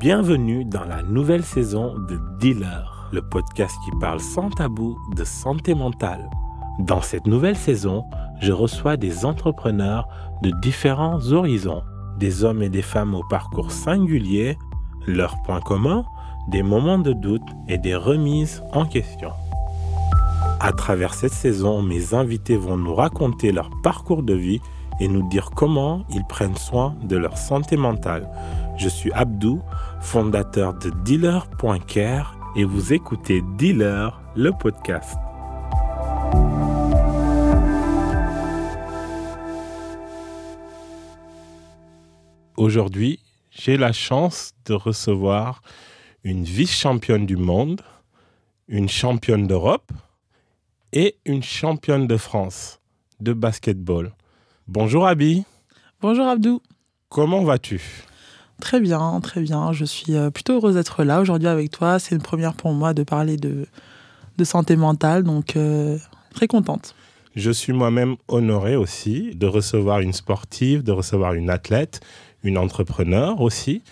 Bienvenue dans la nouvelle saison de Dealer, le podcast qui parle sans tabou de santé mentale. Dans cette nouvelle saison, je reçois des entrepreneurs de différents horizons, des hommes et des femmes au parcours singulier, leurs points communs, des moments de doute et des remises en question. À travers cette saison, mes invités vont nous raconter leur parcours de vie et nous dire comment ils prennent soin de leur santé mentale. Je suis Abdou, fondateur de Dealer.care et vous écoutez Dealer, le podcast. Aujourd'hui, j'ai la chance de recevoir une vice-championne du monde, une championne d'Europe et une championne de France de basketball. Bonjour Abby. Bonjour Abdou. Comment vas-tu? Très bien, très bien. Je suis euh, plutôt heureuse d'être là aujourd'hui avec toi. C'est une première pour moi de parler de, de santé mentale, donc euh, très contente. Je suis moi-même honoré aussi de recevoir une sportive, de recevoir une athlète, une entrepreneur aussi.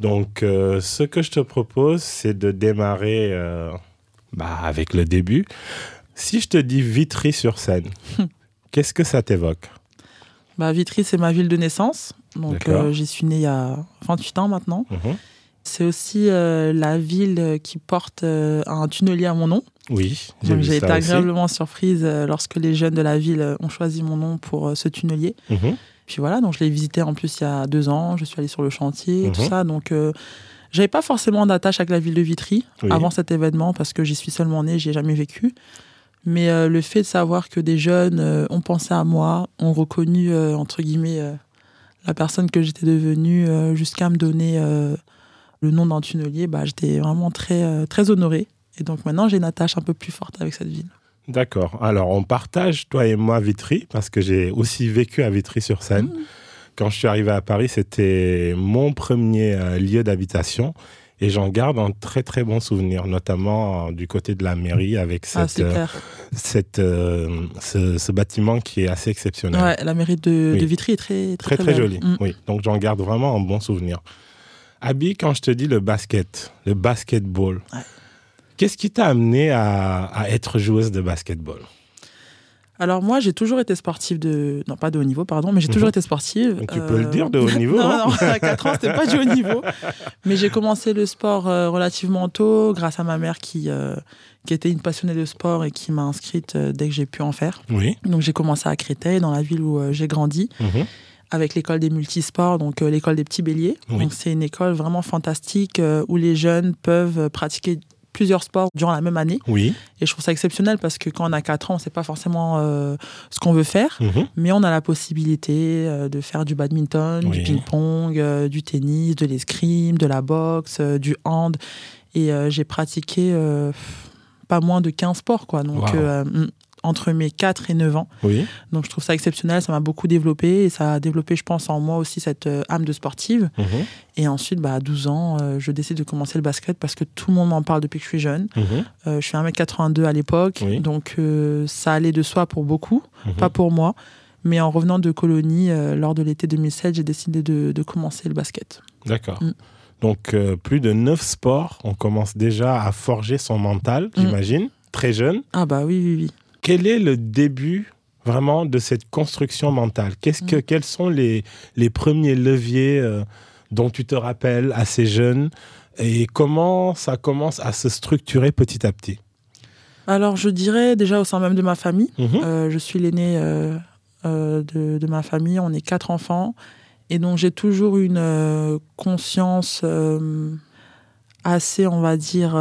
Donc, euh, ce que je te propose, c'est de démarrer bah, avec le début. Si je te dis Vitry sur scène, qu'est-ce que ça t'évoque? Bah, Vitry, c'est ma ville de naissance. Donc, euh, j'y suis née il y a 28 ans maintenant. Mhm. C'est aussi euh, la ville qui porte euh, un tunnelier à mon nom. Oui, j'ai été agréablement surprise lorsque les jeunes de la ville ont choisi mon nom pour ce tunnelier. Mhm. Puis voilà, donc je l'ai visité en plus il y a deux ans. Je suis allée sur le chantier, et tout mhm. ça. Donc, j'avais pas forcément d'attache avec la ville de Vitry avant cet événement parce que j'y suis seulement née, j'y ai jamais vécu. Mais euh, le fait de savoir que des jeunes euh, ont pensé à moi, ont reconnu, euh, entre guillemets, la personne que j'étais devenue, jusqu'à me donner le nom d'un tunnelier, bah, j'étais vraiment très, très honorée. Et donc maintenant, j'ai une attache un peu plus forte avec cette ville. D'accord. Alors, on partage, toi et moi, Vitry, parce que j'ai aussi vécu à Vitry-sur-Seine. Mmh. Quand je suis arrivé à Paris, c'était mon premier lieu d'habitation. Et j'en garde un très très bon souvenir, notamment euh, du côté de la mairie avec ah, cette, euh, cette, euh, ce, bâtiment qui est assez exceptionnel. Ouais, la mairie de, Vitry est très très, très, très, jolie. Mm. Oui, donc j'en garde vraiment un bon souvenir. Abby, quand je te dis le basket, le basketball, qu'est-ce qui t'a amené à, à être joueuse de basketball? Alors moi, j'ai toujours été sportive de... Non, pas de haut niveau, pardon, mais j'ai toujours mhm. été sportive. Tu peux le euh, dire, de haut niveau Non, hein. non, à 4 ans, c'était pas du haut niveau. Mais j'ai commencé le sport euh, relativement tôt, grâce à ma mère qui, euh, qui était une passionnée de sport et qui m'a inscrite dès que j'ai pu en faire. Oui. Donc j'ai commencé à Créteil, dans la ville où j'ai grandi. Mhm. avec l'école des multisports, donc l'école des petits béliers. Donc c'est une école vraiment fantastique où les jeunes peuvent pratiquer plusieurs sports durant la même année. Oui. Et je trouve ça exceptionnel parce que quand on a 4 ans, on ne sait pas forcément euh, ce qu'on veut faire, mhm. mais on a la possibilité euh, de faire du badminton, du ping-pong, euh, du tennis, de l'escrime, de la boxe, du hand. Et j'ai pratiqué pas moins de 15 sports. Quoi. Donc, entre mes 4 et 9 ans. Oui. Donc je trouve ça exceptionnel, ça m'a beaucoup développé et ça a développé, je pense, en moi aussi cette euh, âme de sportive. Mhm. Et ensuite, bah, à 12 ans, euh, je décide de commencer le basket parce que tout le monde m'en parle depuis que je suis jeune. Mhm. Euh, je suis 1m82 à l'époque, donc ça allait de soi pour beaucoup, mhm. pas pour moi. Mais en revenant de colonie, lors de l'été 2007, j'ai décidé de, de, commencer le basket. D'accord. Mm. Donc, plus de 9 sports, on commence déjà à forger son mental, mm. j'imagine, très jeune. Ah bah oui, oui, oui. Quel est le début vraiment de cette construction mentale? Qu'est-ce que, mm. Quels sont les, les premiers leviers euh, dont tu te rappelles assez jeune? Et comment ça commence à se structurer petit à petit? Alors, je dirais déjà au sein même de ma famille. Mm-hmm. Euh, je suis l'aîné euh, de, de, ma famille. On est quatre enfants. Et donc, j'ai toujours une conscience assez, on va dire,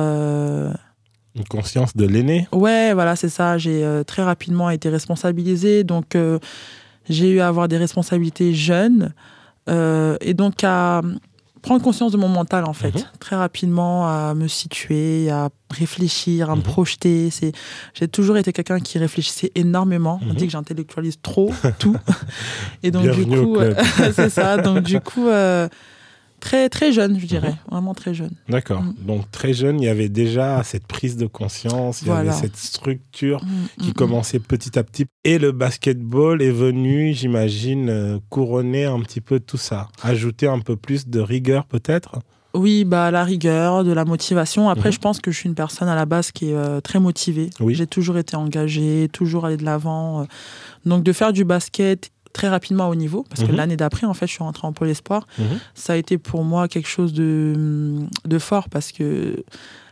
une conscience de l'aîné Ouais, voilà, c'est ça. J'ai euh, très rapidement été responsabilisée. Donc, euh, j'ai eu à avoir des responsabilités jeunes. Euh, et donc, à prendre conscience de mon mental, en fait. Mhm. Très rapidement, à me situer, à réfléchir, à me mhm. projeter. J'ai toujours été quelqu'un qui réfléchissait énormément. On mhm. dit que j'intellectualise trop tout. et donc, du coup, c'est ça. Donc, du coup Très, très jeune, je dirais. Mhm. Vraiment très jeune. D'accord. Mm. Donc, très jeune, il y avait déjà cette prise de conscience, il y avait cette structure mm, qui mm, commençait petit à petit. Et le basketball est venu, j'imagine, euh, couronner un petit peu tout ça. Ajouter un peu plus de rigueur, peut-être? Oui, bah la rigueur, de la motivation. Après, mhm. je pense que je suis une personne à la base qui est euh, très motivée. J'ai toujours été engagée, toujours allé de l'avant. Euh. Donc de faire du basket très rapidement au niveau, parce que mhm. l'année d'après, en fait, je suis rentrée en pôle espoir. Mhm. Ça a été pour moi quelque chose de, de fort parce que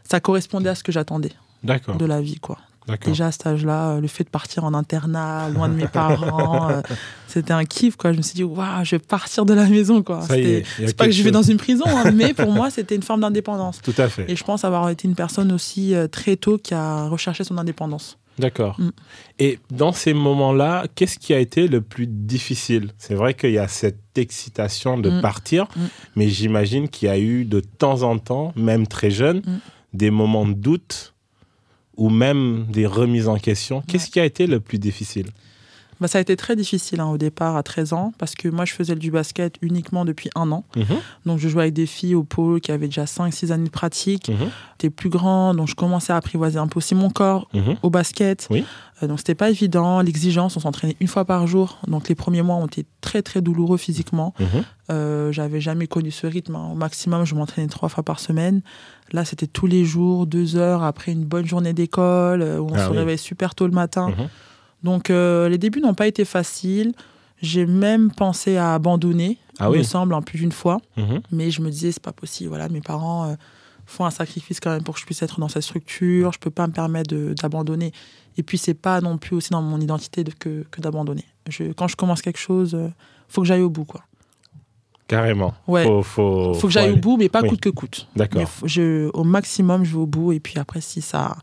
ça correspondait à ce que j'attendais de la vie, quoi. Déjà à cet âge-là, euh, le fait de partir en internat, loin de mes parents, euh, c'était un kiff. Quoi. Je me suis dit, waouh, je vais partir de la maison. Quoi. C'est pas que je vais dans une prison, hein, mais pour moi, c'était une forme d'indépendance. Tout à fait. Et je pense avoir été une personne aussi euh, très tôt qui a recherché son indépendance. D'accord. Mm. Et dans ces moments-là, qu'est-ce qui a été le plus difficile? C'est vrai qu'il y a cette excitation de mm. partir, mm. mais j'imagine qu'il y a eu de temps en temps, même très jeune, des moments de doute ou même des remises en question. Qu'est-ce qui a été le plus difficile? Bah, ça a été très difficile hein, au départ à 13 ans parce que moi je faisais du basket uniquement depuis un an. Mhm. Donc je jouais avec des filles au pôle qui avaient déjà 5-6 années de pratique. Mhm. J'étais plus grand donc je commençais à apprivoiser un peu aussi mon corps mhm. au basket. Oui. Euh, donc c'était pas évident. L'exigence, on s'entraînait une fois par jour. Donc les premiers mois ont été très très douloureux physiquement. Euh, j'avais jamais connu ce rythme. Hein. Au maximum je m'entraînais trois fois par semaine. Là c'était tous les jours, deux heures après une bonne journée d'école euh, où on ah se réveille super tôt le matin. Donc euh, les débuts n'ont pas été faciles. J'ai même pensé à abandonner, ah il me semble, en plus d'une fois. Mhm. Mais je me disais, c'est pas possible. Voilà, mes parents euh, font un sacrifice quand même pour que je puisse être dans cette structure. Je peux pas me permettre d'abandonner. Et puis, c'est pas non plus aussi dans mon identité que, que d'abandonner. quand je commence quelque chose, il euh, faut que j'aille au bout. Quoi. Carrément. Ouais. Faut, faut, faut que j'aille au bout, mais pas coûte que coûte. D'accord. Au maximum, je vais au bout. Et puis après, si ça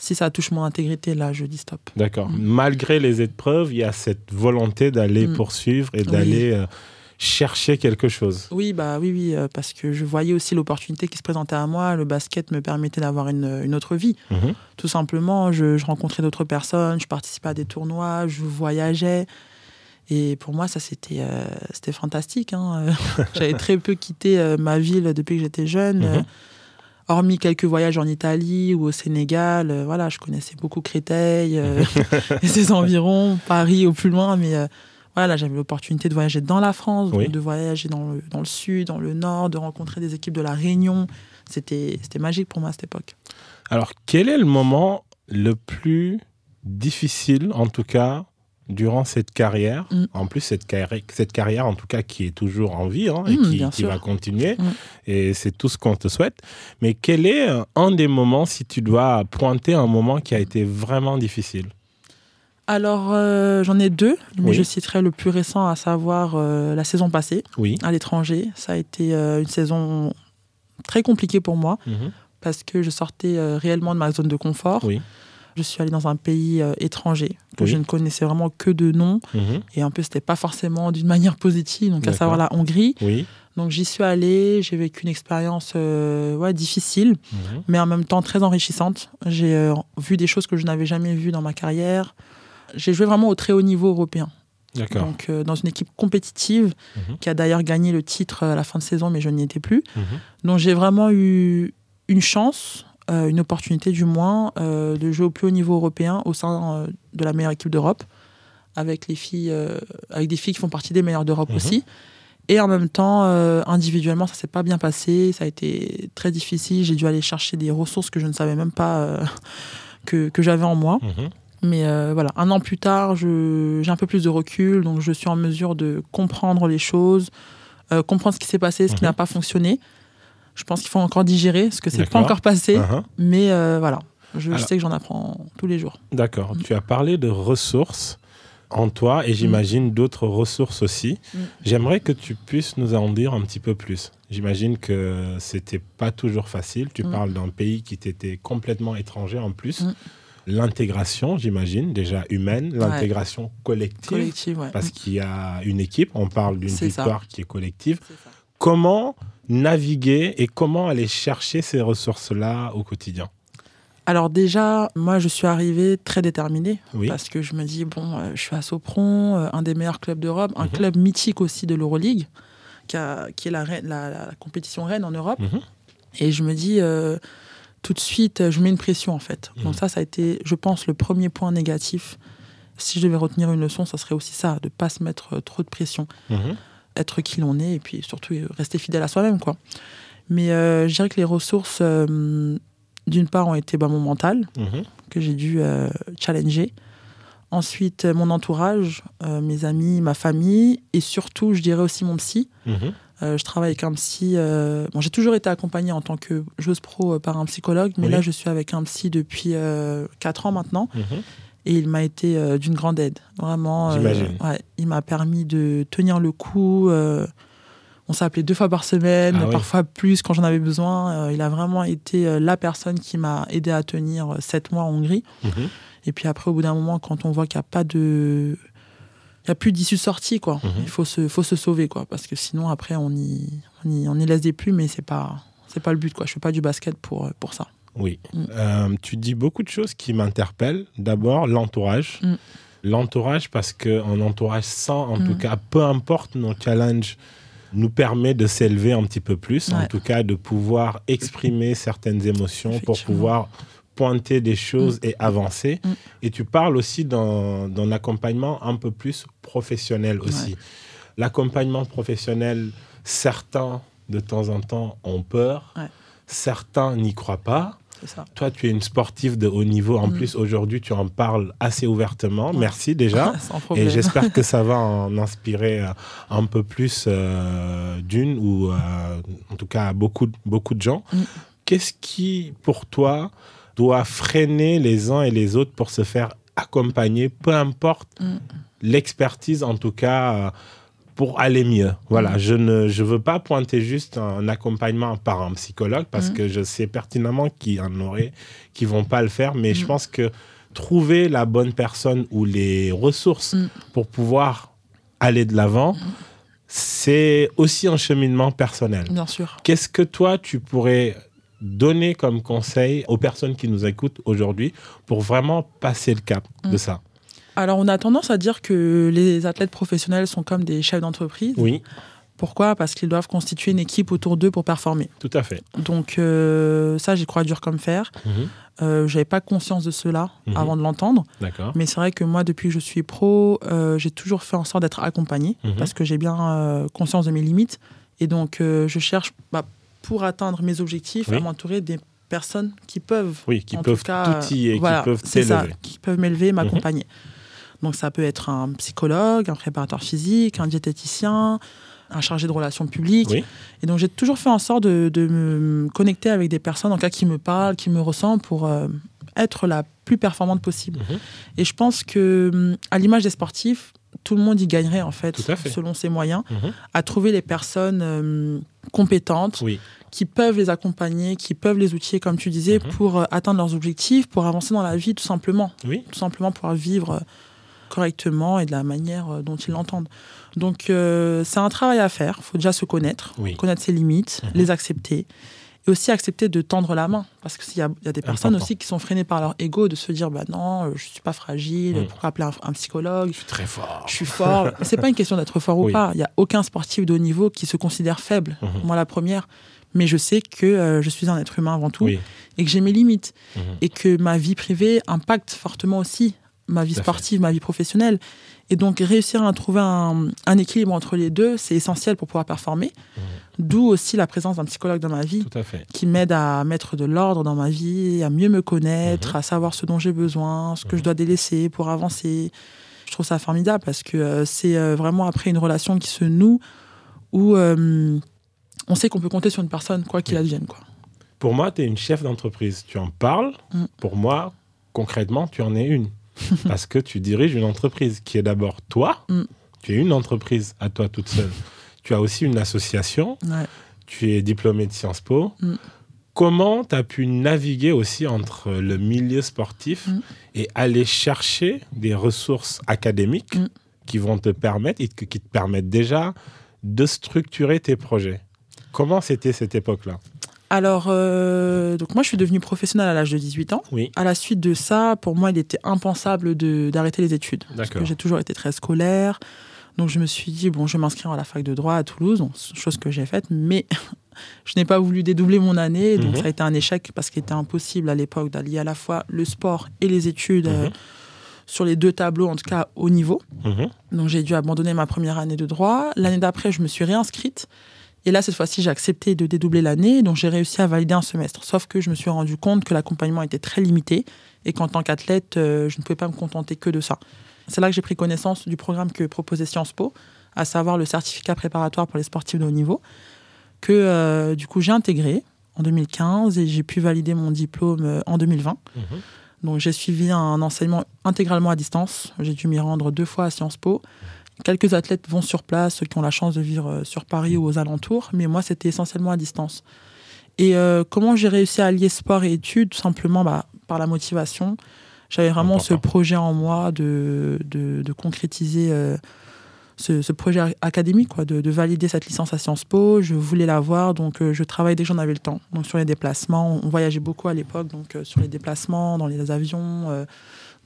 si ça touche mon intégrité, là, je dis stop. D'accord. Mm. Malgré les épreuves, il y a cette volonté d'aller mm. poursuivre et d'aller euh, chercher quelque chose. Oui, bah oui, oui, euh, parce que je voyais aussi l'opportunité qui se présentait à moi. Le basket me permettait d'avoir une, autre vie. Mm-hmm. Tout simplement, je, rencontrais d'autres personnes, je participais à des tournois, je voyageais. Et pour moi, ça, c'était euh, fantastique. Hein. J'avais très peu quitté ma ville depuis que j'étais jeune. Hormis quelques voyages en Italie ou au Sénégal, euh, voilà, je connaissais beaucoup Créteil euh, et ses environs, Paris au plus loin, mais euh, voilà, j'avais l'opportunité de voyager dans la France, de voyager dans le, dans le, sud, dans le nord, de rencontrer des équipes de la Réunion. C'était magique pour moi à cette époque. Alors, quel est le moment le plus difficile, en tout cas, durant cette carrière, mm. en plus cette carrière, cette carrière en tout cas qui est toujours en vie hein, et mm, qui, va continuer, mm. et c'est tout ce qu'on te souhaite. Mais quel est euh, un des moments, si tu dois pointer un moment qui a été vraiment difficile? Alors, euh, j'en ai deux, mais je citerai le plus récent, à savoir euh, la saison passée oui. à l'étranger. Ça a été une saison très compliquée pour moi mm-hmm. parce que je sortais réellement de ma zone de confort. Oui. Je suis allée dans un pays euh, étranger que je ne connaissais vraiment que de nom. Mhm. Et un peu, c'était pas forcément d'une manière positive, donc à savoir la Hongrie. Donc j'y suis allée, j'ai vécu une expérience euh, ouais, difficile, mhm. mais en même temps très enrichissante. J'ai euh, vu des choses que je n'avais jamais vues dans ma carrière. J'ai joué vraiment au très haut niveau européen. Donc dans une équipe compétitive mhm. qui a d'ailleurs gagné le titre à la fin de saison, mais je n'y étais plus. Donc j'ai vraiment eu une chance une opportunité du moins euh, de jouer au plus haut niveau européen au sein euh, de la meilleure équipe d'Europe, avec les filles, avec des filles qui font partie des meilleures d'Europe mhm. aussi. Et en même temps, individuellement, ça s'est pas bien passé, ça a été très difficile. J'ai dû aller chercher des ressources que je ne savais même pas que, que j'avais en moi. Mhm. Mais voilà, un an plus tard, j'ai un peu plus de recul, donc je suis en mesure de comprendre les choses, comprendre ce qui s'est passé, ce qui mhm. n'a pas fonctionné. Je pense qu'il faut encore digérer, parce que c'est pas encore passé. Uh-huh. Mais euh, voilà, je, sais que j'en apprends tous les jours. D'accord. Tu as parlé de ressources en toi et j'imagine mm. d'autres ressources aussi. Mm. J'aimerais que tu puisses nous en dire un petit peu plus. J'imagine que c'était pas toujours facile. Tu mm. parles d'un pays qui t'était complètement étranger en plus. L'intégration, j'imagine, déjà humaine, l'intégration collective, collective parce qu'il y a une équipe, on parle d'une victoire qui est collective. Comment naviguer et comment aller chercher ces ressources-là au quotidien alors déjà, moi, je suis arrivée très déterminée parce que je me dis, bon, euh, je suis à Sopron, euh, un des meilleurs clubs d'Europe, un mhm. club mythique aussi de l'Euroleague, qui, qui, est la, la, compétition reine en Europe. Mhm. Et je me dis, euh, tout de suite, je mets une pression en fait. Donc mhm. ça, ça a été, je pense, le premier point négatif. Si je devais retenir une leçon, ça serait aussi ça, de ne pas se mettre trop de pression être qui l'on est et puis surtout rester fidèle à soi-même. quoi. Mais je dirais que les ressources, d'une part, ont été bah, mon mental, mhm. que j'ai dû challenger. Ensuite, mon entourage, mes amis, ma famille, et surtout, je dirais aussi mon psy. Mhm. Euh, je travaille avec un psy. Euh, bon, j'ai toujours été accompagnée en tant que joueuse pro euh, par un psychologue, mais là, je suis avec un psy depuis 4 ans maintenant. Mhm. Et il m'a été d'une grande aide. Vraiment. Ouais, il m'a permis de tenir le coup. on s'appelait deux fois par semaine, ah parfois plus quand j'en avais besoin. il a vraiment été la personne qui m'a aidé à tenir 7 mois en Hongrie. Mhm. Et puis après, au bout d'un moment, quand on voit qu'il n'y a pas de il n'y a plus d'issue sortie, quoi. Mhm. Il faut se, faut se sauver, quoi. Parce que sinon, après, on y, on y, on y laisse des plumes, mais c'est pas, c'est pas le but, quoi. Je fais pas du basket pour, pour ça. Oui. Mm. Euh, tu dis beaucoup de choses qui m'interpellent. D'abord, l'entourage. Mm. L'entourage, parce qu'un entourage sans, en tout mm. cas, peu importe nos challenges, nous permet de s'élever un petit peu plus, en tout cas de pouvoir exprimer certaines émotions pour pouvoir pointer des choses et avancer. Et tu parles aussi d'un accompagnement un peu plus professionnel aussi. L'accompagnement professionnel, certains de temps en temps ont peur, certains n'y croient pas. Toi, tu es une sportive de haut niveau. En mm. plus, aujourd'hui, tu en parles assez ouvertement. Merci déjà. et j'espère que ça va en inspirer euh, un peu plus euh, d'une ou euh, en tout cas beaucoup, beaucoup de gens. Qu'est-ce qui, pour toi, doit freiner les uns et les autres pour se faire accompagner, peu importe mm. l'expertise en tout cas euh, pour aller mieux. Voilà, mm. je ne je veux pas pointer juste un accompagnement par un psychologue parce mm. que je sais pertinemment qu'il y en aurait qui vont pas le faire, mais je pense que trouver la bonne personne ou les ressources pour pouvoir aller de l'avant, c'est aussi un cheminement personnel. Bien sûr. Qu'est-ce que toi tu pourrais donner comme conseil aux personnes qui nous écoutent aujourd'hui pour vraiment passer le cap de mm. ça? Alors, on a tendance à dire que les athlètes professionnels sont comme des chefs d'entreprise. Oui. Pourquoi? Parce qu'ils doivent constituer une équipe autour d'eux pour performer. Tout à fait. Donc euh, ça, j'y crois dur comme fer. Je mhm. n'avais Euh, J'avais pas conscience de cela mhm. avant de l'entendre. D'accord. Mais c'est vrai que moi, depuis que je suis pro, euh, j'ai toujours fait en sorte d'être accompagné mhm. parce que j'ai bien euh, conscience de mes limites. Et donc, je cherche, bah, pour atteindre mes objectifs, à m'entourer des personnes qui peuvent, oui, qui peuvent cas, qui peuvent t'élever, qui peuvent m'élever, m'accompagner. Donc ça peut être un psychologue, un préparateur physique, un diététicien, un chargé de relations publiques. Et donc j'ai toujours fait en sorte de, me connecter avec des personnes en cas qui me parlent, qui me ressemblent pour euh, être la plus performante possible. Mhm. Et je pense que à l'image des sportifs, tout le monde y gagnerait en fait, selon ses moyens, mhm. à trouver les personnes euh, compétentes qui peuvent les accompagner, qui peuvent les outiller, comme tu disais, mhm. pour euh, atteindre leurs objectifs, pour avancer dans la vie tout simplement. Tout simplement pour vivre correctement et de la manière dont ils l'entendent. Donc c'est un travail à faire, il faut déjà se connaître, connaître ses limites, mhm. les accepter et aussi accepter de tendre la main. Parce qu'il y, y, a des personnes aussi qui sont freinées par leur ego, de se dire bah non, euh, je suis pas fragile, mm. pourquoi appeler un, psychologue? Je suis très fort. Je suis fort. c'est pas une question d'être fort ou pas. Il y a aucun sportif de haut niveau qui se considère faible. Mm-hmm. Moi, la première. Mais je sais que euh, je suis un être humain avant tout et que j'ai mes limites. Et que ma vie privée impacte fortement aussi ma vie sportive, ma vie professionnelle. Et donc, réussir à trouver un, équilibre entre les deux, c'est essentiel pour pouvoir performer. Mmh. D'où aussi la présence d'un psychologue dans ma vie, qui m'aide à mettre de l'ordre dans ma vie, à mieux me connaître, mmh. à savoir ce dont j'ai besoin, ce que je mmh. dois délaisser pour avancer. Je trouve ça formidable parce que euh, c'est euh, vraiment après une relation qui se noue où euh, on sait qu'on peut compter sur une personne, quoi qu'il advienne. Quoi. Pour moi, tu es une chef d'entreprise. Tu en parles. Pour moi, concrètement, tu en es une. parce que tu diriges une entreprise qui est d'abord toi. Mm. Tu es une entreprise à toi toute seule. tu as aussi une association. Tu es diplômé de Sciences Po. Mm. Comment tu as pu naviguer aussi entre le milieu sportif mm. et aller chercher des ressources académiques qui vont te permettre, et qui te permettent déjà de structurer tes projets? Comment c'était cette époque-là? Alors, euh, donc moi, je suis devenue professionnelle à l'âge de 18 ans. Oui. À la suite de ça, pour moi, il était impensable d'arrêter les études. Parce que j'ai toujours été très scolaire. Donc, je me suis dit, bon, je vais m'inscrire à la fac de droit à Toulouse, chose que j'ai faite, mais je n'ai pas voulu dédoubler mon année. Donc, mhm. ça a été un échec parce qu'il était impossible à l'époque d'allier à la fois le sport et les études. Euh, mhm. sur les deux tableaux, en tout cas au niveau. Mhm. Donc j'ai dû abandonner ma première année de droit. L'année d'après, je me suis réinscrite Et là, cette fois-ci, j'ai accepté de dédoubler l'année, donc j'ai réussi à valider un semestre. Sauf que je me suis rendu compte que l'accompagnement était très limité et qu'en tant qu'athlète, euh, je ne pouvais pas me contenter que de ça. C'est là que j'ai pris connaissance du programme que proposait Sciences Po, à savoir le certificat préparatoire pour les sportifs de haut niveau, que euh, du coup j'ai intégré en 2015 et j'ai pu valider mon diplôme euh, en 2020. Mhm. Donc j'ai suivi un enseignement intégralement à distance. J'ai dû m'y rendre deux fois à Sciences Po. Quelques athlètes vont sur place, ceux qui ont la chance de vivre euh, sur Paris ou aux alentours, mais moi c'était essentiellement à distance. Et comment j'ai réussi à allier sport et études? Tout simplement bah, par la motivation. J'avais vraiment ce projet en moi de, de, concrétiser ce, projet académique, quoi, de, valider cette licence à Sciences Po. Je voulais l'avoir, donc euh, je travaillais dès que j'en avais le temps. Donc sur les déplacements, on voyageait beaucoup à l'époque, donc euh, sur les déplacements, dans les avions, euh,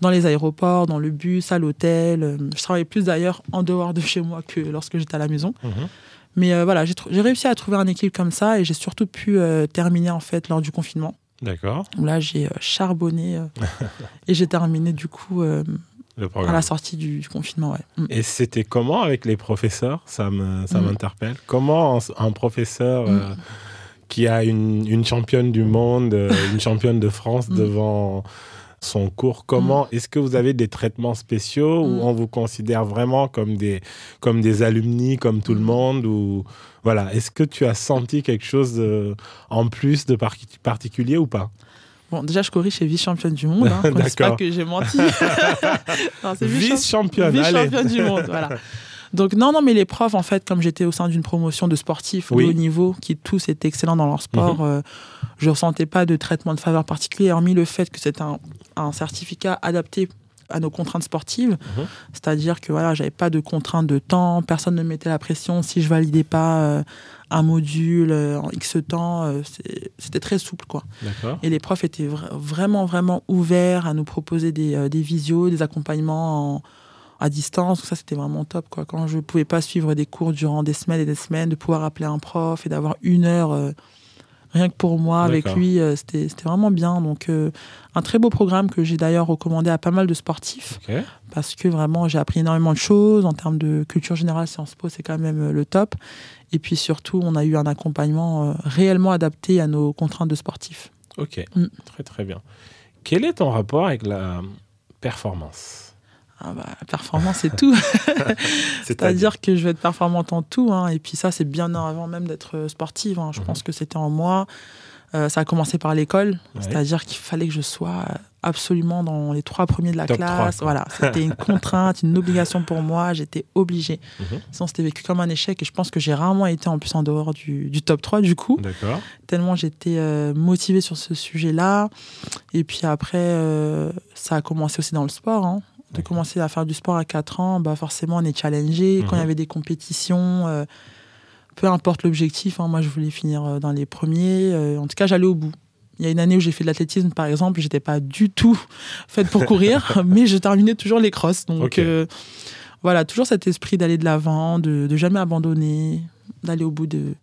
dans les aéroports, dans le bus, à l'hôtel. je travaillais plus d'ailleurs en dehors de chez moi que lorsque j'étais à la maison. Mhm. Mais voilà, j'ai réussi à trouver un équilibre comme ça et j'ai surtout pu terminer en fait lors du confinement. D'accord. Là, j'ai charbonné et j'ai terminé du coup à la sortie du, confinement, ouais. Mm. Et c'était comment avec les professeurs? Ça mm. m'interpelle. Comment un, professeur mm. euh, qui a une, championne du monde, euh, une championne de France devant son cours, comment est-ce que vous avez des traitements spéciaux ou on vous considère vraiment comme des, comme des alumni, comme tout le monde ou voilà, est-ce que tu as senti quelque chose euh, en plus de particulier ou pas? Bon, déjà, je corrige chez vice-championne du monde. Hein. C'est pas que j'ai menti. vice-championne. Vice-championne du monde, voilà. Donc non, non, mais les profs, en fait, comme j'étais au sein d'une promotion de sportifs de haut niveau, qui tous étaient excellents dans leur sport, mhm. euh, je ne ressentais pas de traitement de faveur particulier, hormis le fait que c'est un, un, certificat adapté à nos contraintes sportives. Mhm. C'est-à-dire que voilà, j'avais pas de contraintes de temps, personne ne mettait la pression si je validais pas euh, un module euh, en X temps, euh, c'était très souple. quoi. Et les profs étaient vraiment, vraiment ouverts à nous proposer des, des visios, des accompagnements à distance. ça, c'était vraiment top. Quoi. Quand je ne pouvais pas suivre des cours durant des semaines et des semaines, de pouvoir appeler un prof et d'avoir une heure rien que pour moi avec lui, c'était vraiment bien. Donc, un très beau programme que j'ai d'ailleurs recommandé à pas mal de sportifs parce que vraiment, j'ai appris énormément de choses en termes de culture générale. Sciences Po, c'est quand même le top. Et puis surtout, on a eu un accompagnement euh, réellement adapté à nos contraintes de sportifs. Ok, mm. très très bien. Quel est ton rapport avec la performance? Ah bah, La performance, c'est tout. C'est-à-dire que je vais être performante en tout. Hein. et puis ça, c'est bien avant même d'être sportive. Hein. Je mhm. pense que c'était en moi. Euh, ça a commencé par l'école, c'est-à-dire qu'il fallait que je sois absolument dans les trois premiers de la classe. voilà, c'était une contrainte, une obligation pour moi. J'étais obligée. Mhm. Sinon, c'était vécu comme un échec. Et je pense que j'ai rarement été en plus en dehors du, top 3 du coup. Tellement j'étais euh, motivée sur ce sujet-là. Et puis après, euh, ça a commencé aussi dans le sport. Hein. De commencer à faire du sport à 4 ans, bah forcément, on est challengé. Quand il y mhm. avait des compétitions peu importe l'objectif, hein, moi je voulais finir euh, dans les premiers. Euh, en tout cas, j'allais au bout. Il y a une année où j'ai fait de l'athlétisme, par exemple, j'étais pas du tout faite pour courir, mais je terminais toujours les crosses. Donc euh, voilà, toujours cet esprit d'aller de l'avant, de, de, jamais abandonner, d'aller au bout de,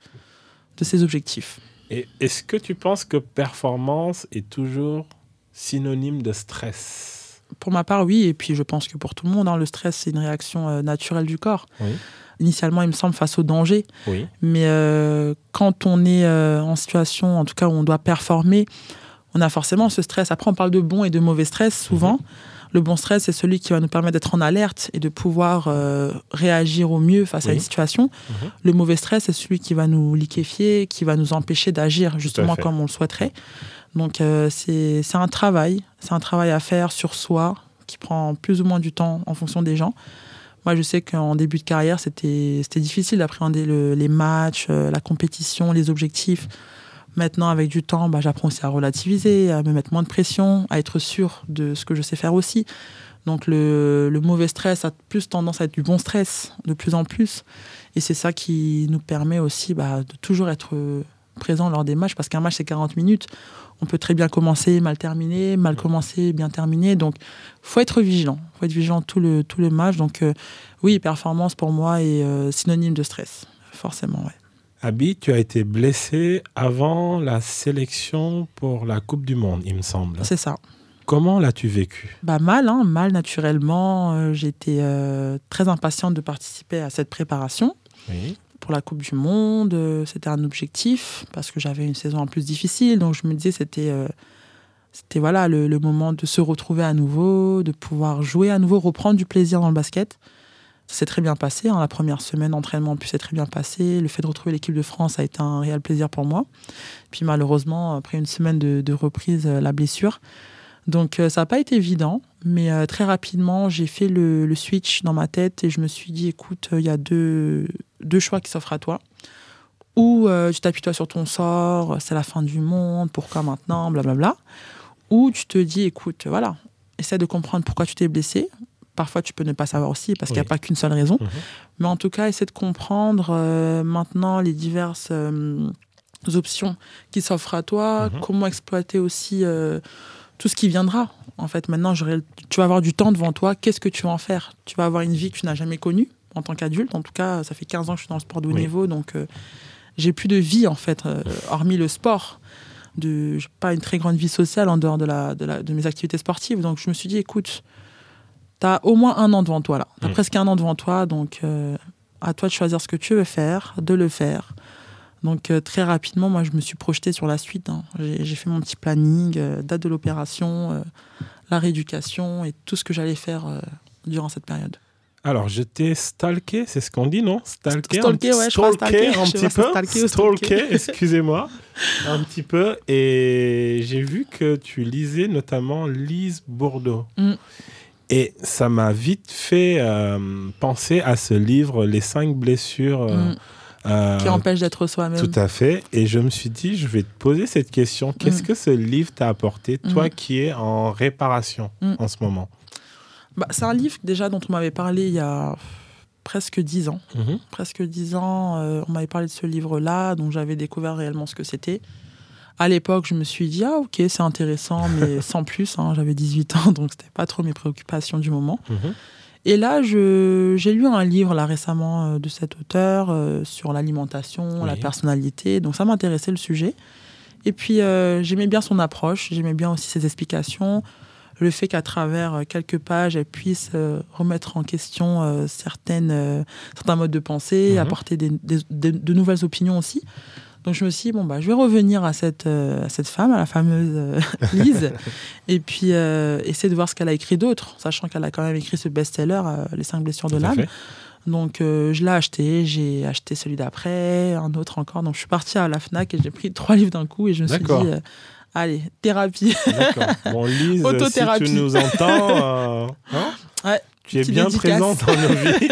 de ses objectifs. Et est-ce que tu penses que performance est toujours synonyme de stress? Pour ma part, oui. Et puis je pense que pour tout le monde, hein, le stress, c'est une réaction naturelle du corps. Oui initialement, il me semble, face au danger. Mais euh, quand on est euh, en situation, en tout cas, où on doit performer, on a forcément ce stress. Après, on parle de bon et de mauvais stress souvent. Mhm. Le bon stress, c'est celui qui va nous permettre d'être en alerte et de pouvoir euh, réagir au mieux face à une situation. Mhm. Le mauvais stress, c'est celui qui va nous liquéfier, qui va nous empêcher d'agir justement comme on le souhaiterait. Donc, c'est un travail. C'est un travail à faire sur soi qui prend plus ou moins du temps en fonction des gens. Moi, je sais qu'en début de carrière, c'était difficile d'appréhender les matchs, euh, la compétition, les objectifs. Maintenant, avec du temps, bah, j'apprends aussi à relativiser, à me mettre moins de pression, à être sûr de ce que je sais faire aussi. Donc le, le mauvais stress a plus tendance à être du bon stress, de plus en plus. Et c'est ça qui nous permet aussi bah, de toujours être présent lors des matchs, parce qu'un match, c'est 40 minutes on peut très bien commencer, mal terminer, mal commencer, bien terminer. Donc, faut être vigilant. faut être vigilant tout le, tout le match. Donc, euh, oui, performance pour moi est euh, synonyme de stress, forcément. Ouais. Abi, tu as été blessé avant la sélection pour la Coupe du Monde, il me semble. C'est ça. Comment l'as-tu vécu? Bah Mal, hein, mal naturellement. Euh, j'étais très impatiente de participer à cette préparation. Oui pour la Coupe du Monde. C'était un objectif parce que j'avais une saison en plus difficile. Donc je me disais c'était c'était voilà le, moment de se retrouver à nouveau, de pouvoir jouer à nouveau, reprendre du plaisir dans le basket. Ça s'est très bien passé. Hein. La première semaine d'entraînement puis s'est très bien passé. Le fait de retrouver l'équipe de France a été un réel plaisir pour moi. Puis malheureusement, après une semaine de, reprise, euh, la blessure. Donc euh, ça n'a pas été évident, mais euh, très rapidement, j'ai fait le, switch dans ma tête et je me suis dit, écoute, il y a deux, deux choix qui s'offrent à toi. Ou tu t'appuies toi sur ton sort, c'est la fin du monde, pourquoi maintenant, blablabla. Ou tu te dis, écoute, voilà, essaie de comprendre pourquoi tu t'es blessé. Parfois, tu peux ne pas savoir aussi, parce qu'il n'y a pas qu'une seule raison. Mhm. Mais en tout cas, essaie de comprendre euh, maintenant les diverses euh, options qui s'offrent à toi, mhm. comment exploiter aussi euh, tout ce qui viendra. En fait, maintenant, tu vas avoir du temps devant toi. Qu'est-ce que tu vas en faire? Tu vas avoir une vie que tu n'as jamais connue en tant qu'adulte. En tout cas, ça fait 15 ans que je suis dans le sport de haut niveau, donc j'ai plus de vie, en fait, hormis le sport de pas une très grande vie sociale en dehors de, la, de, mes activités sportives. Donc je me suis dit, écoute, tu as au moins un an devant toi là. Tu as mm. presque un an devant toi, donc euh, à toi de choisir ce que tu veux faire, de le faire. Donc euh, très rapidement, moi je me suis projetée sur la suite. Hein. J'ai fait mon petit planning, euh, date de l'opération, la rééducation et tout ce que j'allais faire durant cette période. Alors, je t'ai stalké, c'est ce qu'on dit, non? Stalké, stalké, ouais, stalké, un petit peu. Stalké, excusez-moi, un petit peu. Et j'ai vu que tu lisais notamment Lise Bourdeau. Mm. Et ça m'a vite fait euh, penser à ce livre, Les cinq blessures. Euh, mm. euh, qui empêchent d'être soi-même. Tout à fait. Et je me suis dit, je vais te poser cette question. Qu'est-ce mm. que ce livre t'a apporté, toi qui es en réparation en ce moment? Bah, c'est un livre déjà dont on m'avait parlé il y a presque dix ans. Mhm. Presque dix ans, euh, on m'avait parlé de ce livre-là, dont j'avais découvert réellement ce que c'était. À l'époque, je me suis dit, ah ok, c'est intéressant, mais sans plus. Hein, j'avais 18 ans, donc c'était pas trop mes préoccupations du moment. Mhm. Et là, j'ai lu un livre là récemment euh, de cet auteur euh, sur l'alimentation, la personnalité. Donc ça m'intéressait le sujet. Et puis j'aimais bien son approche, j'aimais bien aussi ses explications le fait qu'à travers euh, quelques pages, elle puisse euh, remettre en question euh, certaines, certains modes de pensée, mhm. apporter de nouvelles opinions aussi. Donc je me suis dit, bon, bah, je vais revenir à cette, à cette femme, à la fameuse Lise, et puis essayer de voir ce qu'elle a écrit d'autre, sachant qu'elle a quand même écrit ce best-seller, Les cinq blessures de l'âme. Donc je l'ai acheté, j'ai acheté celui d'après, un autre encore. Donc je suis partie à la FNAC et j'ai pris trois livres d'un coup et je me suis dit, Allez, thérapie. D'accord. Bon, Lise, si tu nous entends, euh, hein, ouais, tu es bien présente dans nos vies.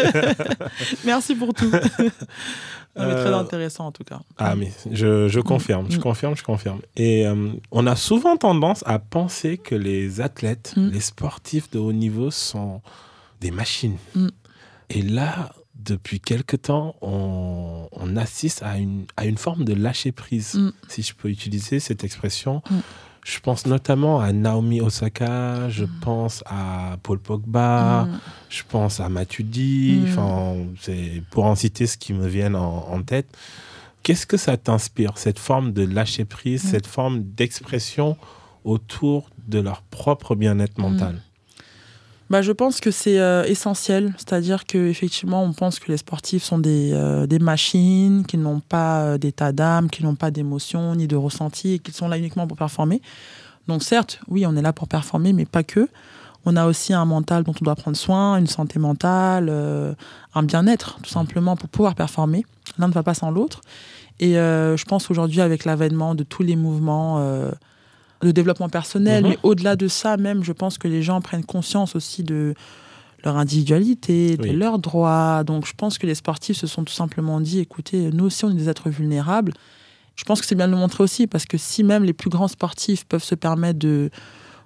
Merci pour tout. Très euh, intéressant en tout cas. Ah mais je, je confirme, je mm. confirme, je confirme. Et euh, on a souvent tendance à penser que les athlètes, mm. les sportifs de haut niveau sont des machines. Mm. Et là, depuis quelque temps, on, assiste à une, à une forme de lâcher prise, mm. si je peux utiliser cette expression. Mm. Je pense notamment à Naomi Osaka, je mm. pense à Paul Pogba, je pense à Matuidi, enfin, c'est pour en citer ce qui me vient en, tête. Qu'est-ce que ça t'inspire, cette forme de lâcher prise, cette forme d'expression autour de leur propre bien-être mental? Bah, je pense que c'est euh, essentiel, c'est-à-dire qu'effectivement, on pense que les sportifs sont des, euh, des machines, qu'ils n'ont pas euh, d'état d'âme, qu'ils n'ont pas d'émotion ni de ressenti, et qu'ils sont là uniquement pour performer. Donc certes, oui, on est là pour performer, mais pas que. On a aussi un mental dont on doit prendre soin, une santé mentale, un bien-être, tout simplement, pour pouvoir performer. L'un ne va pas sans l'autre. Et je pense aujourd'hui, avec l'avènement de tous les mouvements de développement personnel, mhm. mais au-delà de ça, même, je pense que les gens prennent conscience aussi de leur individualité, de leurs droits. Donc, je pense que les sportifs se sont tout simplement dit, écoutez, nous aussi, on est des êtres vulnérables. Je pense que c'est bien de le montrer aussi, parce que si même les plus grands sportifs peuvent se permettre de,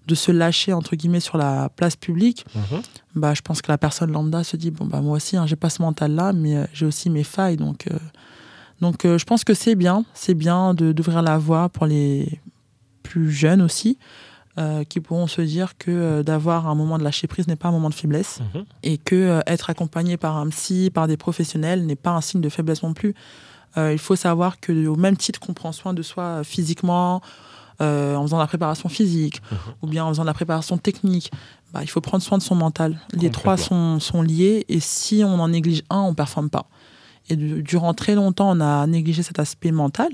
de se lâcher, entre guillemets, sur la place publique, mhm. bah, je pense que la personne lambda se dit, bon, bah, moi aussi, hein, j'ai pas ce mental-là, mais euh, j'ai aussi mes failles. Donc, euh, donc euh, je pense que c'est bien, c'est bien d'ouvrir la voie pour les, plus jeunes aussi, euh, qui pourront se dire que euh, d'avoir un moment de lâcher prise n'est pas un moment de faiblesse mhm. et que euh, être accompagné par un psy, par des professionnels n'est pas un signe de faiblesse non plus. il faut savoir que au même titre qu'on prend soin de soi physiquement, en faisant de la préparation physique mhm. ou bien en faisant de la préparation technique, bah, il faut prendre soin de son mental. Les trois sont, sont liés et si on en néglige un, on performe pas. Et durant très longtemps, on a négligé cet aspect mental.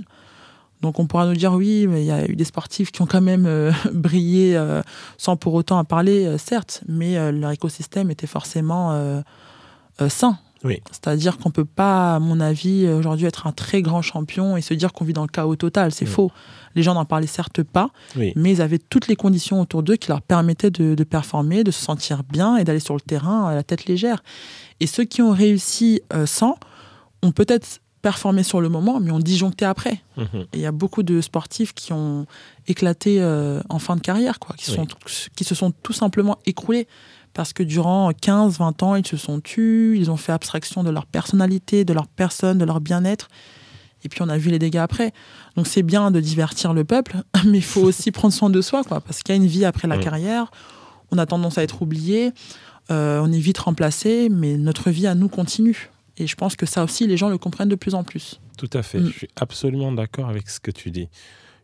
Donc on pourra nous dire oui, mais il y a eu des sportifs qui ont quand même euh, brillé euh, sans pour autant en parler, euh, certes, mais leur écosystème était forcément sain. Oui. C'est-à-dire qu'on ne peut pas, à mon avis, aujourd'hui être un très grand champion et se dire qu'on vit dans le chaos total. C'est faux. Les gens n'en parlaient certes pas, mais ils avaient toutes les conditions autour d'eux qui leur permettaient de, de, performer, de se sentir bien et d'aller sur le terrain à la tête légère. Et ceux qui ont réussi sans ont peut-être performé sur le moment, mais ont disjoncté après. Mhm. il y a beaucoup de sportifs qui ont éclaté euh, en fin de carrière, quoi, qui, sont, qui se sont tout simplement écroulés. Parce que durant 15-20 ans, ils se sont tus, ils ont fait abstraction de leur personnalité, de leur personne, de leur bien-être. Et puis on a vu les dégâts après. Donc c'est bien de divertir le peuple, mais il faut aussi prendre soin de soi, quoi, parce qu'il y a une vie après la carrière. On a tendance à être oublié, euh, on est vite remplacé, mais notre vie à nous continue. Et je pense que ça aussi, les gens le comprennent de plus en plus. Tout à fait. Mm. Je suis absolument d'accord avec ce que tu dis.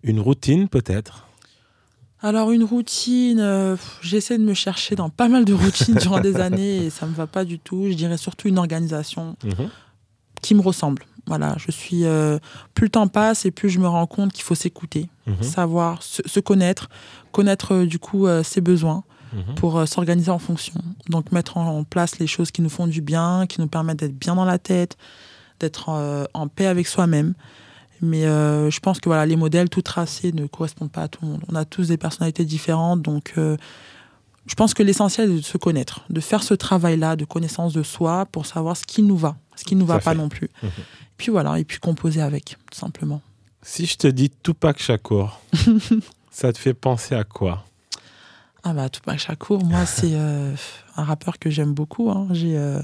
Une routine, peut-être? Alors une routine, euh, j'essaie de me chercher dans pas mal de routines durant des années et ça me va pas du tout. Je dirais surtout une organisation mhm. qui me ressemble. Voilà, je suis euh, plus le temps passe et plus je me rends compte qu'il faut s'écouter, mhm. savoir se, connaître, connaître euh, du coup ses besoins, Mhm. pour euh, s'organiser en fonction. Donc mettre en, place les choses qui nous font du bien, qui nous permettent d'être bien dans la tête, d'être euh, en paix avec soi-même. Mais euh, je pense que voilà, les modèles tout tracés ne correspondent pas à tout le monde. On a tous des personnalités différentes, donc je pense que l'essentiel est de se connaître, de faire ce travail-là de connaissance de soi pour savoir ce qui nous va, ce qui ne nous va pas non plus. Et puis voilà, et puis composer avec, tout simplement. Si je te dis Tupac Shakur, ça te fait penser à quoi? Ah bah Tupac Shakur, moi c'est euh, un rappeur que j'aime beaucoup. Hein. J'ai euh,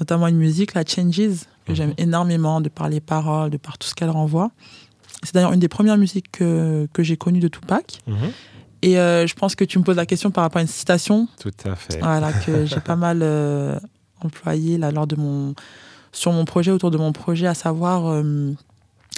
notamment une musique, la Changes, que j'aime mhm. énormément de par les paroles, de par tout ce qu'elle renvoie. C'est d'ailleurs une des premières musiques que, que j'ai connues de Tupac. Mhm. Et euh, je pense que tu me poses la question par rapport à une citation. Tout à fait. Voilà, que j'ai pas mal employé là, lors de mon, sur mon projet, autour de mon projet, à savoir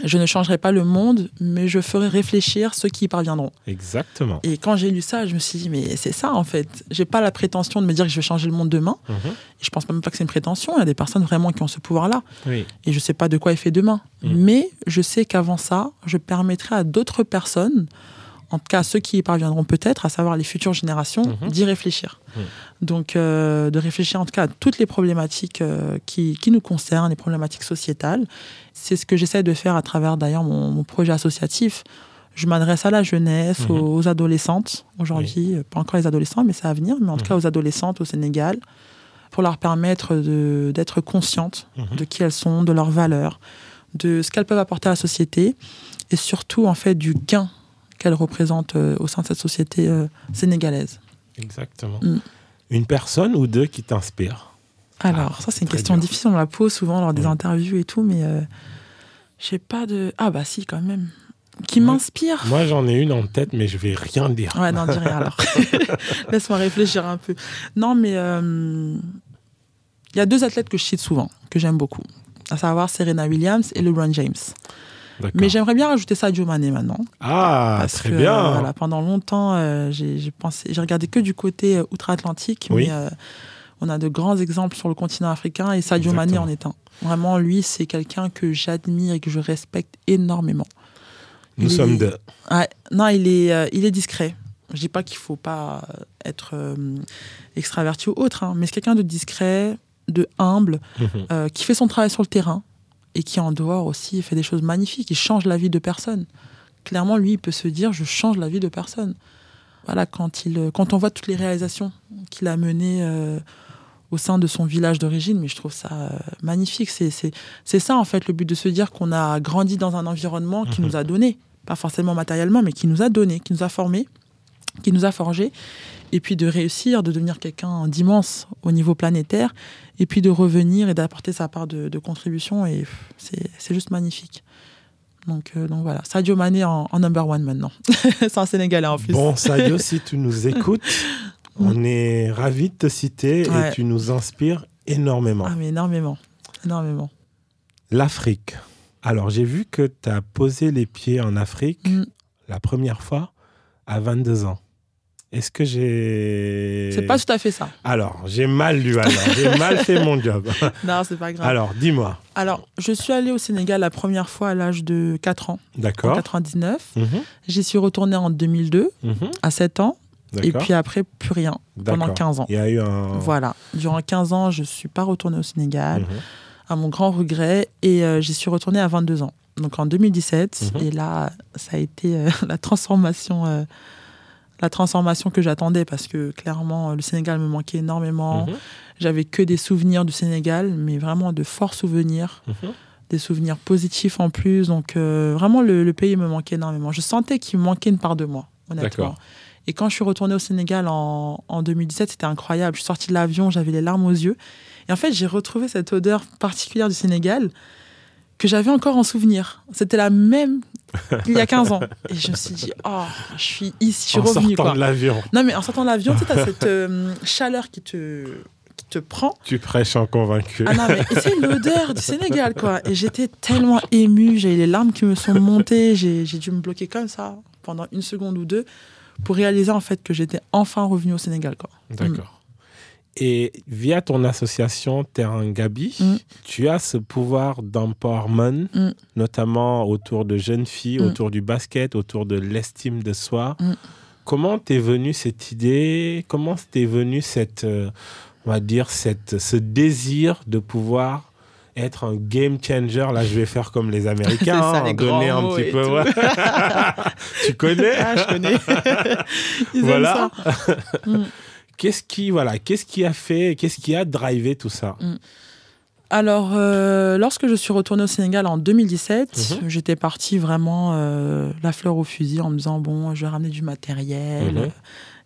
je ne changerai pas le monde, mais je ferai réfléchir ceux qui y parviendront. Exactement. Et quand j'ai lu ça, je me suis dit, mais c'est ça en fait. J'ai pas la prétention de me dire que je vais changer le monde demain. Mhm. Et je pense même pas que c'est une prétention. Il y a des personnes vraiment qui ont ce pouvoir-là. Et je sais pas de quoi il fait demain. Mhm. Mais je sais qu'avant ça, je permettrai à d'autres personnes en tout cas ceux qui y parviendront peut-être, à savoir les futures générations, mhm. d'y réfléchir. Mhm. Donc euh, de réfléchir en tout cas à toutes les problématiques euh, qui, qui, nous concernent, les problématiques sociétales. C'est ce que j'essaie de faire à travers d'ailleurs mon, projet associatif. Je m'adresse à la jeunesse, mhm. aux, adolescentes aujourd'hui, pas encore les adolescents, mais ça va venir, mais en tout cas aux adolescentes au Sénégal, pour leur permettre d'être conscientes de qui elles sont, de leurs valeurs, de ce qu'elles peuvent apporter à la société et surtout en fait du gain qu'elle représente euh, au sein de cette société euh, sénégalaise. Exactement. Mm. Une personne ou deux qui t'inspirent Alors, ah, ça, c'est une question difficile. On la pose souvent lors des interviews et tout, mais euh, je sais pas de. Ah, bah si, quand même. Qui m'inspire Moi, j'en ai une en tête, mais je vais rien dire. Ouais, non, dis rien alors. Laisse-moi réfléchir un peu. Non, mais il y a deux athlètes que je cite souvent, que j'aime beaucoup, à savoir Serena Williams et LeBron James. Mais j'aimerais bien rajouter ça à Mané maintenant. Ah, très bien. Voilà, pendant longtemps, euh, j'ai pensé, j'ai regardé que du côté euh, outre-Atlantique, mais euh, on a de grands exemples sur le continent africain et Sadio Mané en est un. Vraiment, lui, c'est quelqu'un que j'admire et que je respecte énormément. Nous sommes deux. non, il est, il est discret. Je dis pas qu'il faut pas être extraverti ou autre, hein, mais c'est quelqu'un de discret, de humble, mhm. qui fait son travail sur le terrain, et qui en dehors aussi fait des choses magnifiques. Il change la vie de personne. Clairement, lui, il peut se dire je change la vie de personne. Voilà, quand, il, quand on voit toutes les réalisations qu'il a menées euh, au sein de son village d'origine, mais je trouve ça euh, magnifique. C'est, c'est, ça, en fait, le but de se dire qu'on a grandi dans un environnement qui nous a donné, pas forcément matériellement, mais qui nous a donné, qui nous a formés, qui nous a forgés et puis de réussir, de devenir quelqu'un d'immense au niveau planétaire, et puis de revenir et d'apporter sa part de, contribution, et c'est juste magnifique. Donc, euh, donc voilà, Sadio Mané en, number one maintenant. c'est un Sénégalais en plus. Bon, Sadio, si tu nous écoutes, on est ravis de te citer et tu nous inspires énormément. Ah, mais énormément, énormément. L'Afrique. Alors, j'ai vu que tu as posé les pieds en Afrique mm. la première fois à 22 ans. Est-ce que j'ai. C'est pas tout à fait ça. Alors, j'ai mal lu alors. j'ai mal fait mon job. non, c'est pas grave. Alors, dis-moi. Alors, je suis allée au Sénégal la première fois à l'âge de 4 ans. D'accord. En 99. Mhm. J'y suis retournée en 2002, mhm. à 7 ans. Et puis après, plus rien, pendant 15 ans. Il y a eu un... Voilà. Durant 15 ans, je ne suis pas retournée au Sénégal, mhm. à mon grand regret. Et euh, j'y suis retournée à 22 ans. Donc en 2017. Et là, ça a été euh, la transformation... Euh, la transformation que j'attendais parce que clairement le Sénégal me manquait énormément. Mhm. J'avais que des souvenirs du Sénégal, mais vraiment de forts souvenirs, mhm. des souvenirs positifs en plus. Donc euh, vraiment le, pays me manquait énormément. Je sentais qu'il me manquait une part de moi, honnêtement. Et quand je suis retournée au Sénégal en, en 2017, c'était incroyable. Je suis sortie de l'avion, j'avais les larmes aux yeux. Et en fait, j'ai retrouvé cette odeur particulière du Sénégal que j'avais encore en souvenir. C'était la même il y a 15 ans. Et je me suis dit, oh, je suis ici, je suis en revenue. En sortant de l'avion. Non, mais en sortant de l'avion, tu as cette euh, chaleur qui te, qui te prend. Tu prêches en convaincu. Ah non, mais c'est l'odeur du Sénégal, quoi. Et j'étais tellement émue, j'ai les larmes qui me sont montées, j'ai dû me bloquer comme ça pendant une seconde ou deux pour réaliser en fait que j'étais enfin revenue au Sénégal, quoi. D'accord. Et via ton association Terrain Gabi, mm. tu as ce pouvoir d'empowerment, mm. notamment autour de jeunes filles, mm. autour du basket, autour de l'estime de soi. Comment t'es venue cette idée? Comment t'es venue cette, euh, on va dire, cette, ce désir de pouvoir être un game changer? Là, je vais faire comme les Américains, ça, hein, donner un petit peu. tu connais? Ah, je connais. voilà. Qu'est-ce qui, voilà, qu'est-ce qui a fait, qu'est-ce qui a drivé tout ça mm. Alors, euh, lorsque je suis retournée au Sénégal en 2017, mhm. j'étais partie vraiment euh, la fleur au fusil en me disant bon, je vais ramener du matériel, mhm.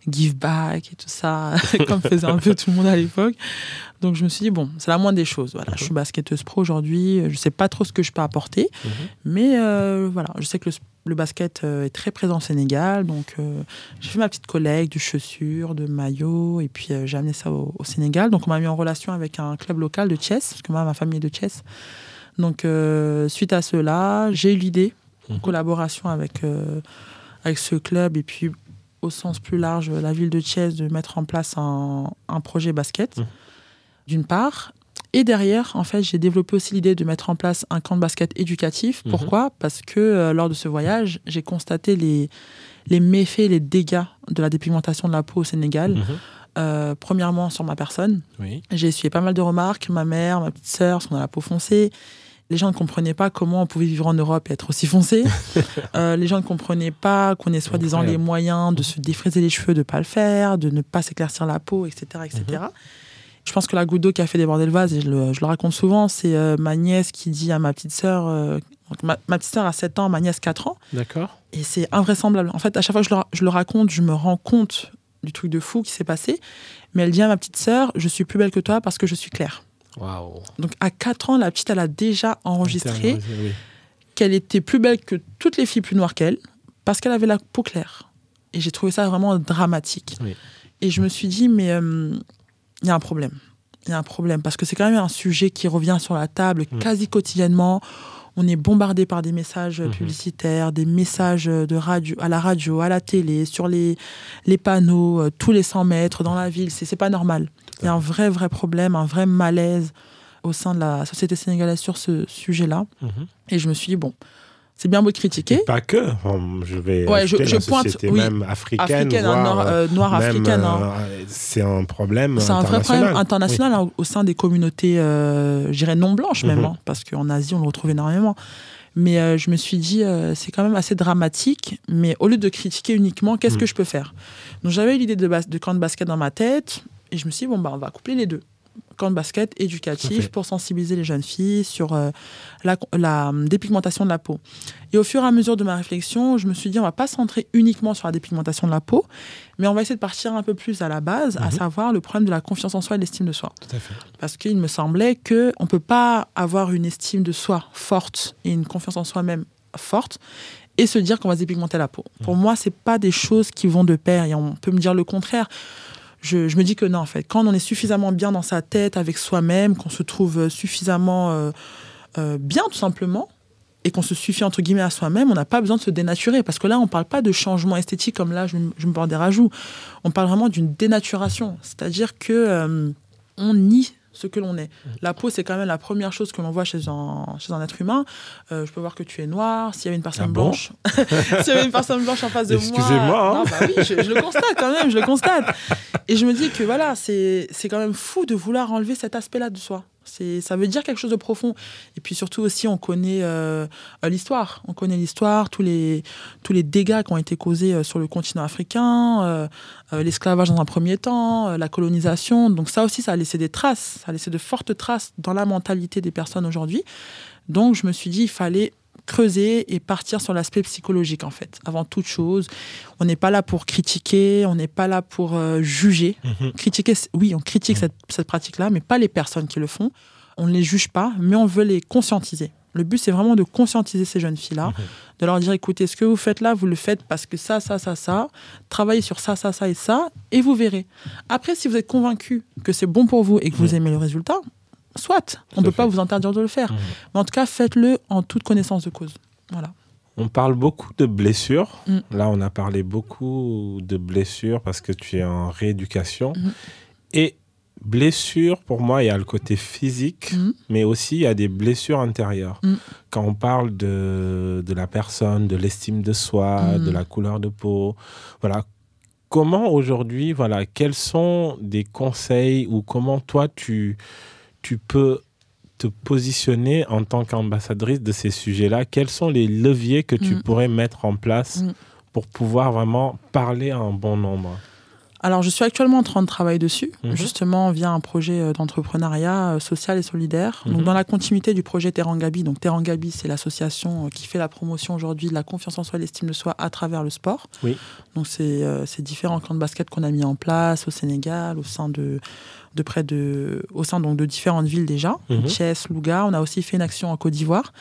Give back et tout ça, comme faisait un peu tout le monde à l'époque. Donc, je me suis dit bon, c'est la moindre des choses. Voilà, je mhm. suis basketteuse pro aujourd'hui, je sais pas trop ce que je peux apporter, mais euh, voilà, je sais que le le basket euh, est très présent au Sénégal. Donc, euh, j'ai fait ma petite collecte de chaussures, de maillots, et puis euh, j'ai amené ça au, Sénégal. Donc, on m'a mis en relation avec un club local de chess, parce que moi, ma famille est de chess. Donc, suite à cela, j'ai eu l'idée, en mhm. collaboration avec, avec ce club, et puis au sens plus large, la ville de Chess, de mettre en place un, un projet basket, mhm. d'une part. Et derrière, en fait, j'ai développé aussi l'idée de mettre en place un camp de basket éducatif. Mhm. Pourquoi? Parce que euh, lors de ce voyage, j'ai constaté les, les méfaits, les dégâts de la dépigmentation de la peau au Sénégal. Mhm. Euh, premièrement, sur ma personne. J'ai essuyé pas mal de remarques. Ma mère, ma petite sœur, parce qu'on a la peau foncée. Les gens ne comprenaient pas comment on pouvait vivre en Europe et être aussi foncé. Euh, les gens ne comprenaient pas qu'on ait soi-disant les moyens de se défriser les cheveux, de ne pas le faire, de ne pas s'éclaircir la peau, etc. etc. Je pense que la goutte d'eau qui a fait déborder le vase, et je le, raconte souvent, c'est euh, ma nièce qui dit à ma petite sœur, euh, ma, petite sœur a 7 ans, ma nièce 4 ans. D'accord. Et c'est invraisemblable. En fait, à chaque fois que je le, je le, raconte, je me rends compte du truc de fou qui s'est passé. Mais elle dit à ma petite sœur, je suis plus belle que toi parce que je suis claire. Donc à 4 ans, la petite, elle a déjà enregistré qu'elle était plus belle que toutes les filles plus noires qu'elle parce qu'elle avait la peau claire. Et j'ai trouvé ça vraiment dramatique. Et je me suis dit, mais euh, il y a un problème. Il y a un problème parce que c'est quand même un sujet qui revient sur la table mm. quasi quotidiennement. On est bombardé par des messages mm-hmm. publicitaires, des messages de radio, à la radio, à la télé, sur les, les panneaux, euh, tous les 100 mètres dans la ville. C'est pas normal. Il y a un vrai, vrai problème, un vrai malaise au sein de la société sénégalaise sur ce sujet-là. Mm-hmm. Et je me suis dit, bon, c'est bien beau de critiquer. pas que. je vais. Ouais, je, je pointe. Oui, même africaine, africaine voire, euh, noire africaine. Hein. Euh, c'est un problème. C'est un vrai problème international hein, au sein des communautés, euh, je dirais non blanches même, mhm. hein, parce qu'en Asie on le retrouve énormément. Mais euh, je me suis dit, c'est quand même assez dramatique. Mais au lieu de critiquer uniquement, qu'est-ce mhm. que je peux faire? Donc j'avais eu l'idée de, de camp de basket dans ma tête, et je me suis dit, bon, bah, on va coupler les deux camp de basket éducatif pour sensibiliser les jeunes filles sur euh, la, hum, dépigmentation de la peau. Et au fur et à mesure de ma réflexion, je me suis dit, on va pas se centrer uniquement sur la dépigmentation de la peau, mais on va essayer de partir un peu plus à la base, à mhm. savoir le problème de la confiance en soi et l'estime de soi. Tout à fait. Parce qu'il me semblait qu'on ne peut pas avoir une estime de soi forte et une confiance en soi-même forte et se dire qu'on va dépigmenter la peau. Pour mhm. moi, c'est pas des choses qui vont de pair et on peut me dire le contraire je, me dis que non, en fait, quand on est suffisamment bien dans sa tête avec soi-même, qu'on se trouve suffisamment euh, euh, bien, tout simplement, et qu'on se suffit entre guillemets à soi-même, on n'a pas besoin de se dénaturer. Parce que là, on ne parle pas de changement esthétique comme là, je, me borde des rajouts. On parle vraiment d'une dénaturation. C'est-à-dire que euh, on nie ce que l'on est. La peau, c'est quand même la première chose que l'on voit chez un, chez un être humain. Euh, je peux voir que tu es noir. S'il y avait une personne Ah bon blanche, s'il y avait une personne blanche en face de moi. Excusez-moi, hein. Non, bah oui, je, je le constate quand même, je le constate. Et je me dis que voilà, c'est c'est quand même fou de vouloir enlever cet aspect-là de soi. Ça veut dire quelque chose de profond. Et puis surtout aussi, on connaît euh, l'histoire. On connaît l'histoire, tous les, tous les dégâts qui ont été causés euh, sur le continent africain, euh, l'esclavage dans un premier temps, la colonisation. Donc ça aussi, ça a laissé des traces, ça a laissé de fortes traces dans la mentalité des personnes aujourd'hui. Donc je me suis dit, il fallait creuser et partir sur l'aspect psychologique en fait. Avant toute chose, on n'est pas là pour critiquer, on n'est pas là pour euh, juger. Mhm. Critiquer, oui, on critique cette, cette pratique-là, mais pas les personnes qui le font. On ne les juge pas, mais on veut les conscientiser. Le but, c'est vraiment de conscientiser ces jeunes filles-là, Mhm. de leur dire, écoutez, ce que vous faites là, vous le faites parce que ça, ça, ça, ça, travaillez sur ça, ça, ça et ça, et vous verrez. Après, si vous êtes convaincu que c'est bon pour vous et que vous Mhm. aimez le résultat, soit, on ne peut pas vous interdire de le faire. Mhm. Mais en tout cas, faites-le en toute connaissance de cause. Voilà. On parle beaucoup de blessures. Mm. Là, on a parlé beaucoup de blessures parce que tu es en rééducation. Mhm. Et blessures, pour moi, il y a le côté physique, mais aussi il y a des blessures intérieures. Quand on parle de, de la personne, de l'estime de soi, de la couleur de peau, voilà. Comment aujourd'hui, voilà, quels sont des conseils ou comment toi tu, tu peux te positionner en tant qu'ambassadrice de ces sujets-là? Quels sont les leviers que tu Mm. pourrais mettre en place Mm. pour pouvoir vraiment parler à un bon nombre? Alors, je suis actuellement en train de travailler dessus, Mhm. justement via un projet euh, d'entrepreneuriat euh, social et solidaire. Mhm. Donc, dans la continuité du projet Terangabi. Donc, Terangabi, c'est l'association euh, qui fait la promotion aujourd'hui de la confiance en soi et l'estime de soi à travers le sport. Oui. Donc, c'est euh, ces différents camps de basket qu'on a mis en place au Sénégal, au sein de, de près de, au sein donc de différentes villes déjà, Mhm. Thiès, Louga. On a aussi fait une action en Côte d'Ivoire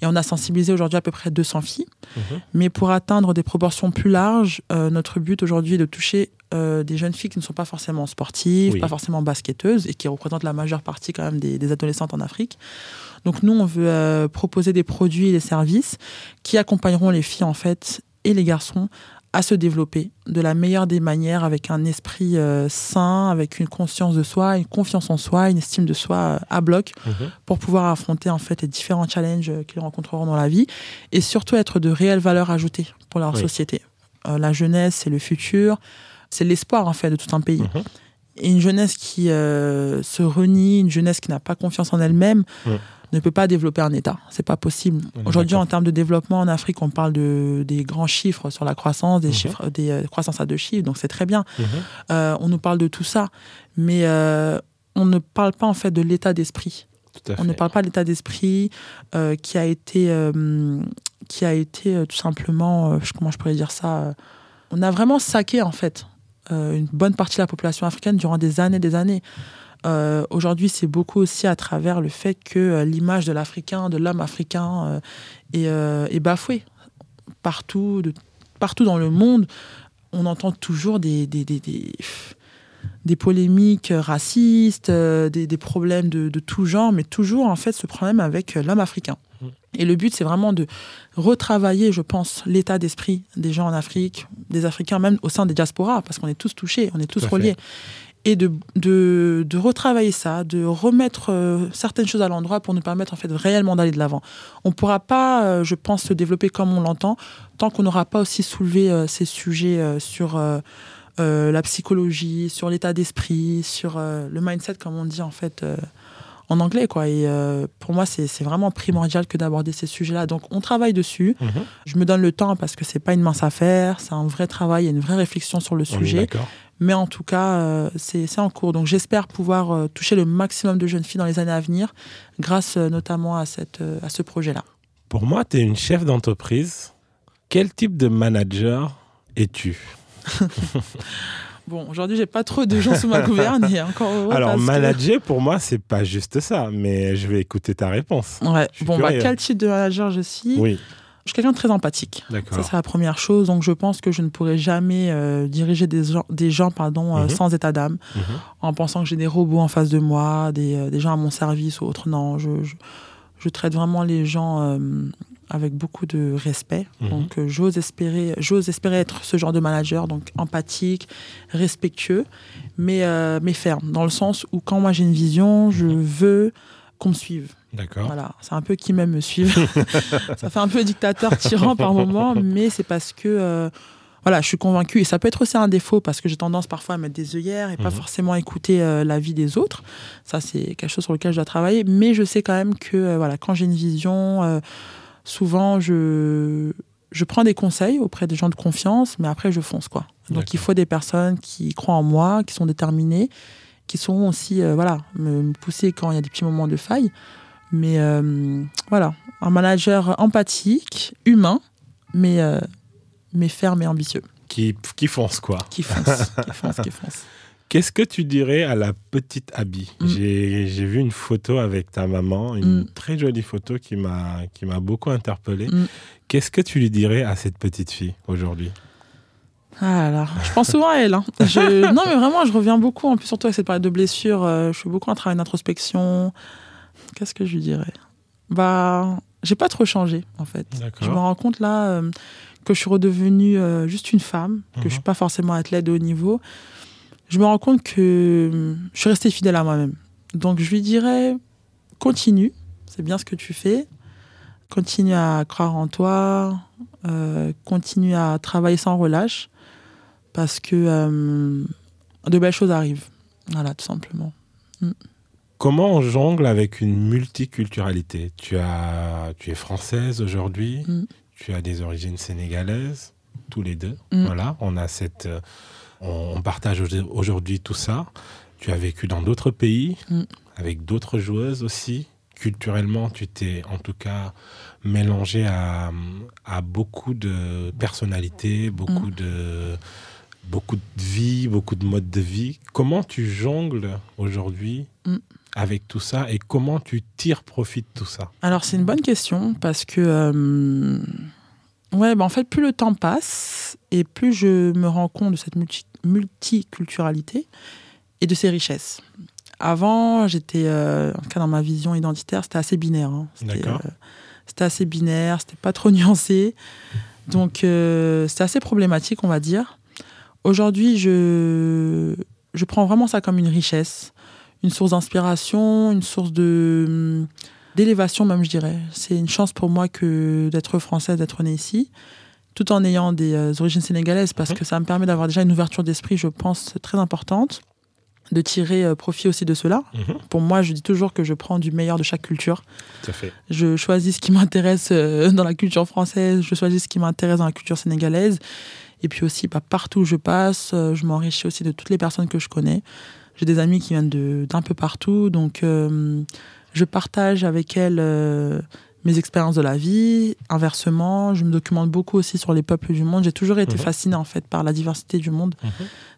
et on a sensibilisé aujourd'hui à peu près 200 filles. Mhm. Mais pour atteindre des proportions plus larges, euh, notre but aujourd'hui est de toucher euh, des jeunes filles qui ne sont pas forcément sportives, Oui. pas forcément basketteuses et qui représentent la majeure partie quand même des, des adolescentes en Afrique. Donc nous, on veut euh, proposer des produits et des services qui accompagneront les filles en fait et les garçons à se développer de la meilleure des manières avec un esprit euh, sain, avec une conscience de soi, une confiance en soi, une estime de soi euh, à bloc Mhm. pour pouvoir affronter en fait les différents challenges euh, qu'ils rencontreront dans la vie et surtout être de réelles valeurs ajoutées pour leur Oui. société. Euh, la jeunesse, c'est le futur, c'est l'espoir en fait de tout un pays. Mhm. Et une jeunesse qui se renie, une jeunesse qui n'a pas confiance en elle-même. Ne peut pas développer un État. C'est pas possible. Aujourd'hui, en termes de développement en Afrique, on parle de, des grands chiffres sur la croissance, des Mhm. chiffres, des euh, croissances à deux chiffres, donc c'est très bien. Mhm. Euh, on nous parle de tout ça, mais euh, on ne parle pas en fait de l'état d'esprit. On ne parle pas de l'état d'esprit euh, qui a été, qui a été tout simplement, comment je pourrais dire ça, on a vraiment saqué en fait une bonne partie de la population africaine durant des années, des années. Euh, Aujourd'hui, c'est beaucoup aussi à travers le fait que euh, l'image de l'Africain, de l'homme africain euh, est, est bafouée partout, de, partout dans le monde. On entend toujours des, des, des, des, des polémiques racistes, euh, des, des problèmes de, de tout genre, mais toujours en fait ce problème avec l'homme africain. Et le but, c'est vraiment de retravailler, je pense, l'état d'esprit des gens en Afrique, des Africains, même au sein des diasporas, parce qu'on est tous touchés, on est tous fait. Et de, de, de retravailler ça, de remettre euh, certaines choses à l'endroit pour nous permettre en fait réellement d'aller de l'avant. On ne pourra pas, euh, je pense, se développer comme on l'entend tant qu'on n'aura pas aussi soulevé euh, ces sujets sur la psychologie, sur l'état d'esprit, sur le mindset, comme on dit en fait en anglais. Quoi. Et euh, pour moi, c'est vraiment primordial que d'aborder ces sujets-là. Donc, on travaille dessus. Mhm. Je me donne le temps parce que c'est pas une mince affaire, c'est un vrai travail, a une vraie réflexion sur le On sujet. Mais en tout cas, euh, c'est en cours. Donc j'espère pouvoir euh, toucher le maximum de jeunes filles dans les années à venir, grâce euh, notamment à, cette, à ce projet-là. Pour moi, tu es une chef d'entreprise. Quel type de manager es-tu? Bon, aujourd'hui, j'ai pas trop de gens sous ma gouverne et encore heureux Alors, que- manager, pour moi, c'est pas juste ça, mais je vais écouter ta réponse. Ouais. Bon, bah, quel type de manager je suis? Oui, Je suis quelqu'un de très empathique. Ça, c'est la première chose. Donc, je pense que je ne pourrai jamais euh, diriger des gens, des gens pardon, euh, Mhm. sans état d'âme, Mhm. en pensant que j'ai des robots en face de moi, des, euh, des gens à mon service ou autre. Non, je, je, je traite vraiment les gens avec beaucoup de respect. Mhm. Donc, j'ose espérer, espérer être ce genre de manager, donc empathique, respectueux, mais, mais ferme, dans le sens où quand moi j'ai une vision, je veux qu'on me suive. D'accord. Voilà, c'est un peu qui même me suivre. ça fait un peu dictateur, tyran par moment, mais c'est parce que euh, voilà, je suis convaincue. Et ça peut être aussi un défaut parce que j'ai tendance parfois à mettre des œillères et pas mhm. forcément écouter euh, la vie des autres. Ça, c'est quelque chose sur lequel je dois travailler. Mais je sais quand même que euh, voilà, quand j'ai une vision, souvent je, je prends des conseils auprès des gens de confiance, mais après je fonce quoi. Donc il faut des personnes qui croient en moi, qui sont déterminées, qui sauront aussi voilà, me pousser quand il y a des petits moments de faille. Mais euh, voilà, un manager empathique, humain, mais, euh, mais ferme et ambitieux. Qui, qui fonce, quoi. Qui fonce, qui fonce, qui fonce. Qu'est-ce que tu dirais à la petite Abby? Mm. J'ai vu une photo avec ta maman, une mm. très jolie photo qui m'a beaucoup interpellé. Mm. Qu'est-ce que tu lui dirais à cette petite fille aujourd'hui? Ah là, je pense souvent à elle. Hein. non, mais vraiment, je reviens beaucoup, en plus surtout avec cette période de blessure. Euh, je fais beaucoup un travail d'introspection, Qu'est-ce que je lui dirais? Bah, j'ai pas trop changé en fait. Je me rends compte là euh, que je suis redevenue euh, juste une femme, que je suis mhm. pas forcément athlète de haut niveau. Je me rends compte que euh, je suis restée fidèle à moi-même. Donc je lui dirais continue, c'est bien ce que tu fais. Continue à croire en toi, continue à travailler sans relâche, parce que de belles choses arrivent. Voilà, tout simplement. Mm. Comment on jongle avec une multiculturalité? Tu, as, tu es française aujourd'hui, mm. tu as des origines sénégalaises, tous les deux. Mm. Voilà, on a cette, euh, on, partage aujourd'hui tout ça. Tu as vécu dans d'autres pays, mm. avec d'autres joueuses aussi. Culturellement, tu t'es en tout cas mélangé à, à beaucoup de personnalités, beaucoup de beaucoup de vie, beaucoup de modes de vie. Comment tu jongles aujourd'hui avec tout ça et comment tu tires profit de tout ça? Alors c'est une bonne question parce que euh, ouais, bah, en fait plus le temps passe et plus je me rends compte de cette multiculturalité et de ses richesses. Avant, j'étais, euh, en tout cas dans ma vision identitaire, c'était assez binaire. Hein. C'était, euh, c'était assez binaire, c'était pas trop nuancé. Donc c'était assez problématique, on va dire. Aujourd'hui, je, je prends vraiment ça comme une richesse une source d'inspiration, une source de d'élévation même, je dirais. C'est une chance pour moi que d'être française, d'être née ici, tout en ayant des euh, origines sénégalaises, parce mhm. que ça me permet d'avoir déjà une ouverture d'esprit, je pense, très importante, de tirer euh, profit aussi de cela. Mhm. Pour moi, je dis toujours que je prends du meilleur de chaque culture. Tout à fait. Je choisis ce qui m'intéresse euh, dans la culture française, je choisis ce qui m'intéresse dans la culture sénégalaise. Et puis aussi, bah, partout où je passe, je m'enrichis aussi de toutes les personnes que je connais. J'ai des amis qui viennent d'un peu partout, donc euh, je partage avec elles euh, mes expériences de la vie. Inversement, je me documente beaucoup aussi sur les peuples du monde. J'ai toujours été mhm. fascinée en fait par la diversité du monde. Mhm.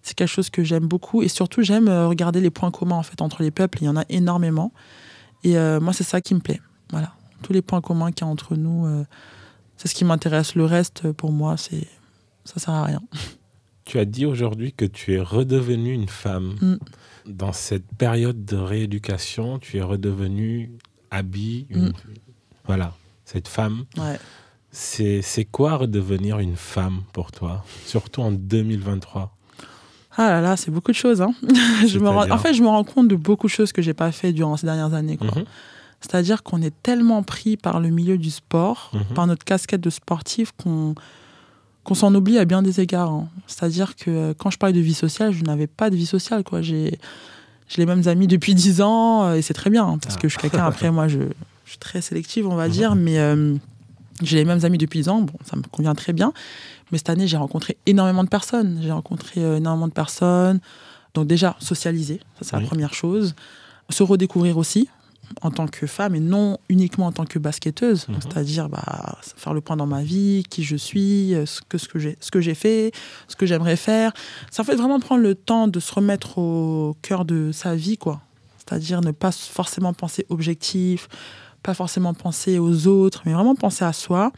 C'est quelque chose que j'aime beaucoup et surtout j'aime euh, regarder les points communs en fait entre les peuples. Il y en a énormément et moi c'est ça qui me plaît. Voilà, tous les points communs qu'il y a entre nous, c'est ce qui m'intéresse. Le reste pour moi c'est ça sert à rien. Tu as dit aujourd'hui que tu es redevenue une femme. Mm dans cette période de rééducation, tu es redevenue Abby, mm. voilà, cette femme. C'est quoi redevenir une femme pour toi, surtout en 2023 ah là là, c'est beaucoup de choses. Hein. je me En fait, je me rends compte de beaucoup de choses que j'ai pas fait durant ces dernières années. Mhm. C'est-à-dire qu'on est tellement pris par le milieu du sport, mhm. par notre casquette de sportif, qu'on qu'on s'en oublie à bien des égards. Hein. C'est-à-dire que euh, quand je parlais de vie sociale, je n'avais pas de vie sociale. Quoi. J'ai, les mêmes amis depuis 10 ans euh, et c'est très bien hein, parce que je suis quelqu'un, après moi, je, suis très sélective, on va mhm. dire, mais euh, j'ai les mêmes amis depuis 10 ans, bon, ça me convient très bien. Mais cette année, j'ai rencontré énormément de personnes. J'ai rencontré énormément de personnes. Donc déjà, socialiser, ça c'est la première chose. Se redécouvrir aussi, en tant que femme et non uniquement en tant que basketteuse. Mhm. C'est-à-dire bah, faire le point dans ma vie, qui je suis, euh, ce que, ce que, j'ai, fait, ce que j'aimerais faire. Ça fait vraiment prendre le temps de se remettre au cœur de sa vie, quoi. C'est-à-dire ne pas forcément penser objectif, pas forcément penser aux autres, mais vraiment penser à soi.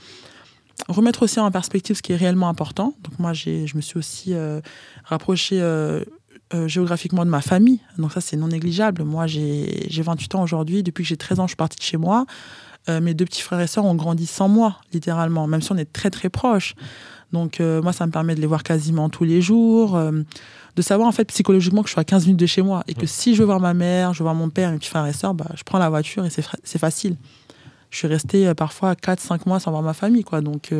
Remettre aussi en perspective ce qui est réellement important. Donc moi, je me suis aussi euh, rapprochée euh, euh, géographiquement de ma famille. Donc ça, c'est non négligeable. Moi, j'ai 28 ans aujourd'hui. Depuis que j'ai 13 ans, je suis partie de chez moi. mes deux petits frères et sœurs ont grandi sans moi, littéralement, même si on est très très proches. Donc moi, ça me permet de les voir quasiment tous les jours, de savoir en fait psychologiquement que je suis à 15 minutes de chez moi et que si je veux voir ma mère, je veux voir mon père, mes petits frères et sœurs, bah, je prends la voiture et c'est facile. Je suis restée parfois 4-5 mois sans voir ma famille, quoi. Donc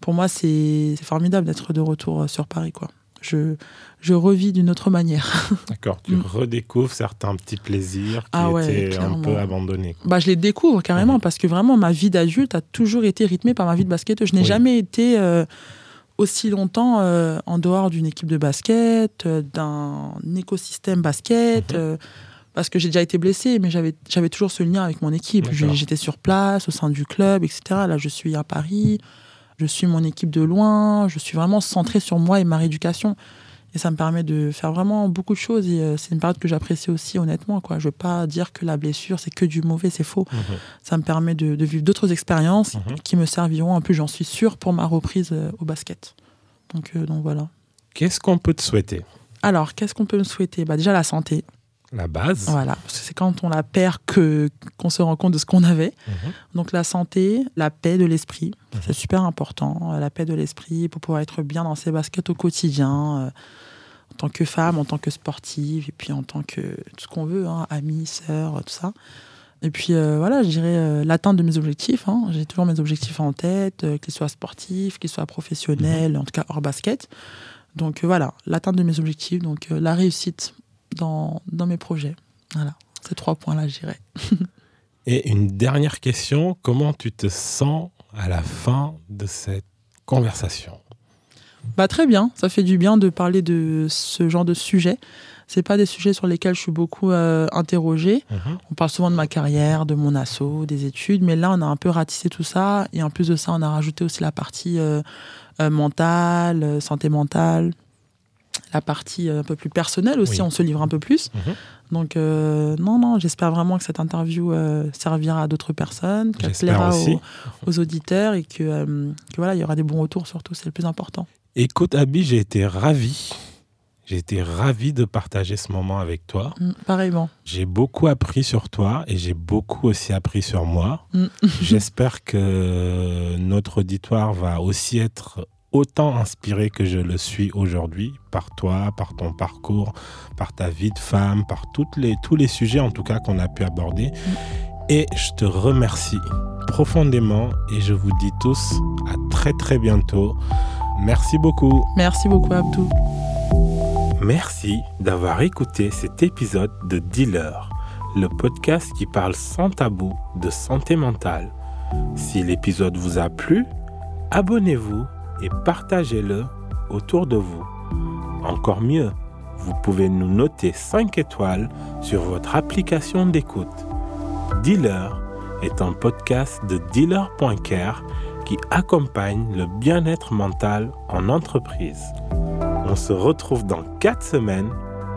pour moi, c'est formidable d'être de retour sur Paris, quoi je, je revis d'une autre manière. D'accord, tu mm. redécouvres certains petits plaisirs qui ah étaient un peu abandonnés. Bah, je les découvre carrément parce que vraiment, ma vie d'adulte a toujours été rythmée par ma vie de basketteuse. Je n'ai jamais été euh, aussi longtemps euh, en dehors d'une équipe de basket, euh, d'un écosystème basket. Mhm. parce que j'ai déjà été blessée, mais j'avais toujours ce lien avec mon équipe. J'étais sur place, au sein du club, etc. Là, je suis à Paris je suis mon équipe de loin, je suis vraiment centrée sur moi et ma rééducation. Et ça me permet de faire vraiment beaucoup de choses. Et euh, c'est une période que j'apprécie aussi, honnêtement. Quoi. Je ne veux pas dire que la blessure, c'est que du mauvais, c'est faux. Mhm. Ça me permet de, vivre d'autres expériences mhm. qui me serviront, en plus, j'en suis sûre, pour ma reprise euh, au basket. Donc, euh, donc voilà. Qu'est-ce qu'on peut te souhaiter? Alors, qu'est-ce qu'on peut me souhaiter? Bah, Déjà, la santé. La base. Voilà, c'est quand on la perd que qu'on se rend compte de ce qu'on avait. Mhm. Donc la santé, la paix de l'esprit, mhm. c'est super important. La paix de l'esprit pour pouvoir être bien dans ses baskets au quotidien, euh, en tant que femme, en tant que sportive, et puis en tant que tout ce qu'on veut, hein, amie, sœur, tout ça. Et puis euh, voilà, je dirais euh, l'atteinte de mes objectifs. Hein. J'ai toujours mes objectifs en tête, qu'ils soient sportifs, qu'ils soient professionnels, mhm. en tout cas hors basket. Donc voilà, l'atteinte de mes objectifs, donc la réussite dans, dans mes projets. Voilà, ces trois points-là, je dirais. Et une dernière question, comment tu te sens à la fin de cette conversation? Bah, Très bien, ça fait du bien de parler de ce genre de sujet. C'est pas des sujets sur lesquels je suis beaucoup euh, interrogée. Mhm. On parle souvent de ma carrière, de mon assaut, des études, mais là on a un peu ratissé tout ça. Et en plus de ça, on a rajouté aussi la partie euh, euh, mentale, santé mentale, la partie euh, un peu plus personnelle aussi, on se livre un peu plus. Mhm. Donc, euh, non, non, j'espère vraiment que cette interview euh, servira à d'autres personnes, qu'elle plaira aux, auditeurs et que, voilà, il y aura des bons retours surtout, c'est le plus important. Écoute, Abby, j'ai été ravi. J'ai été ravi de partager ce moment avec toi. Mm, pareillement. J'ai beaucoup appris sur toi et j'ai beaucoup aussi appris sur moi. Mm. J'espère que notre auditoire va aussi être autant inspiré que je le suis aujourd'hui par toi, par ton parcours, par ta vie de femme, par toutes les, tous les sujets en tout cas qu'on a pu aborder. Et je te remercie profondément et je vous dis tous à très très bientôt. Merci beaucoup. Merci beaucoup Abdou. Merci d'avoir écouté cet épisode de Dealer, le podcast qui parle sans tabou de santé mentale. Si l'épisode vous a plu, abonnez-vous et partagez-le autour de vous. Encore mieux, vous pouvez nous noter 5 étoiles sur votre application d'écoute. Dealer est un podcast de dealer.care qui accompagne le bien-être mental en entreprise. On se retrouve dans 4 semaines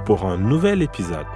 pour un nouvel épisode.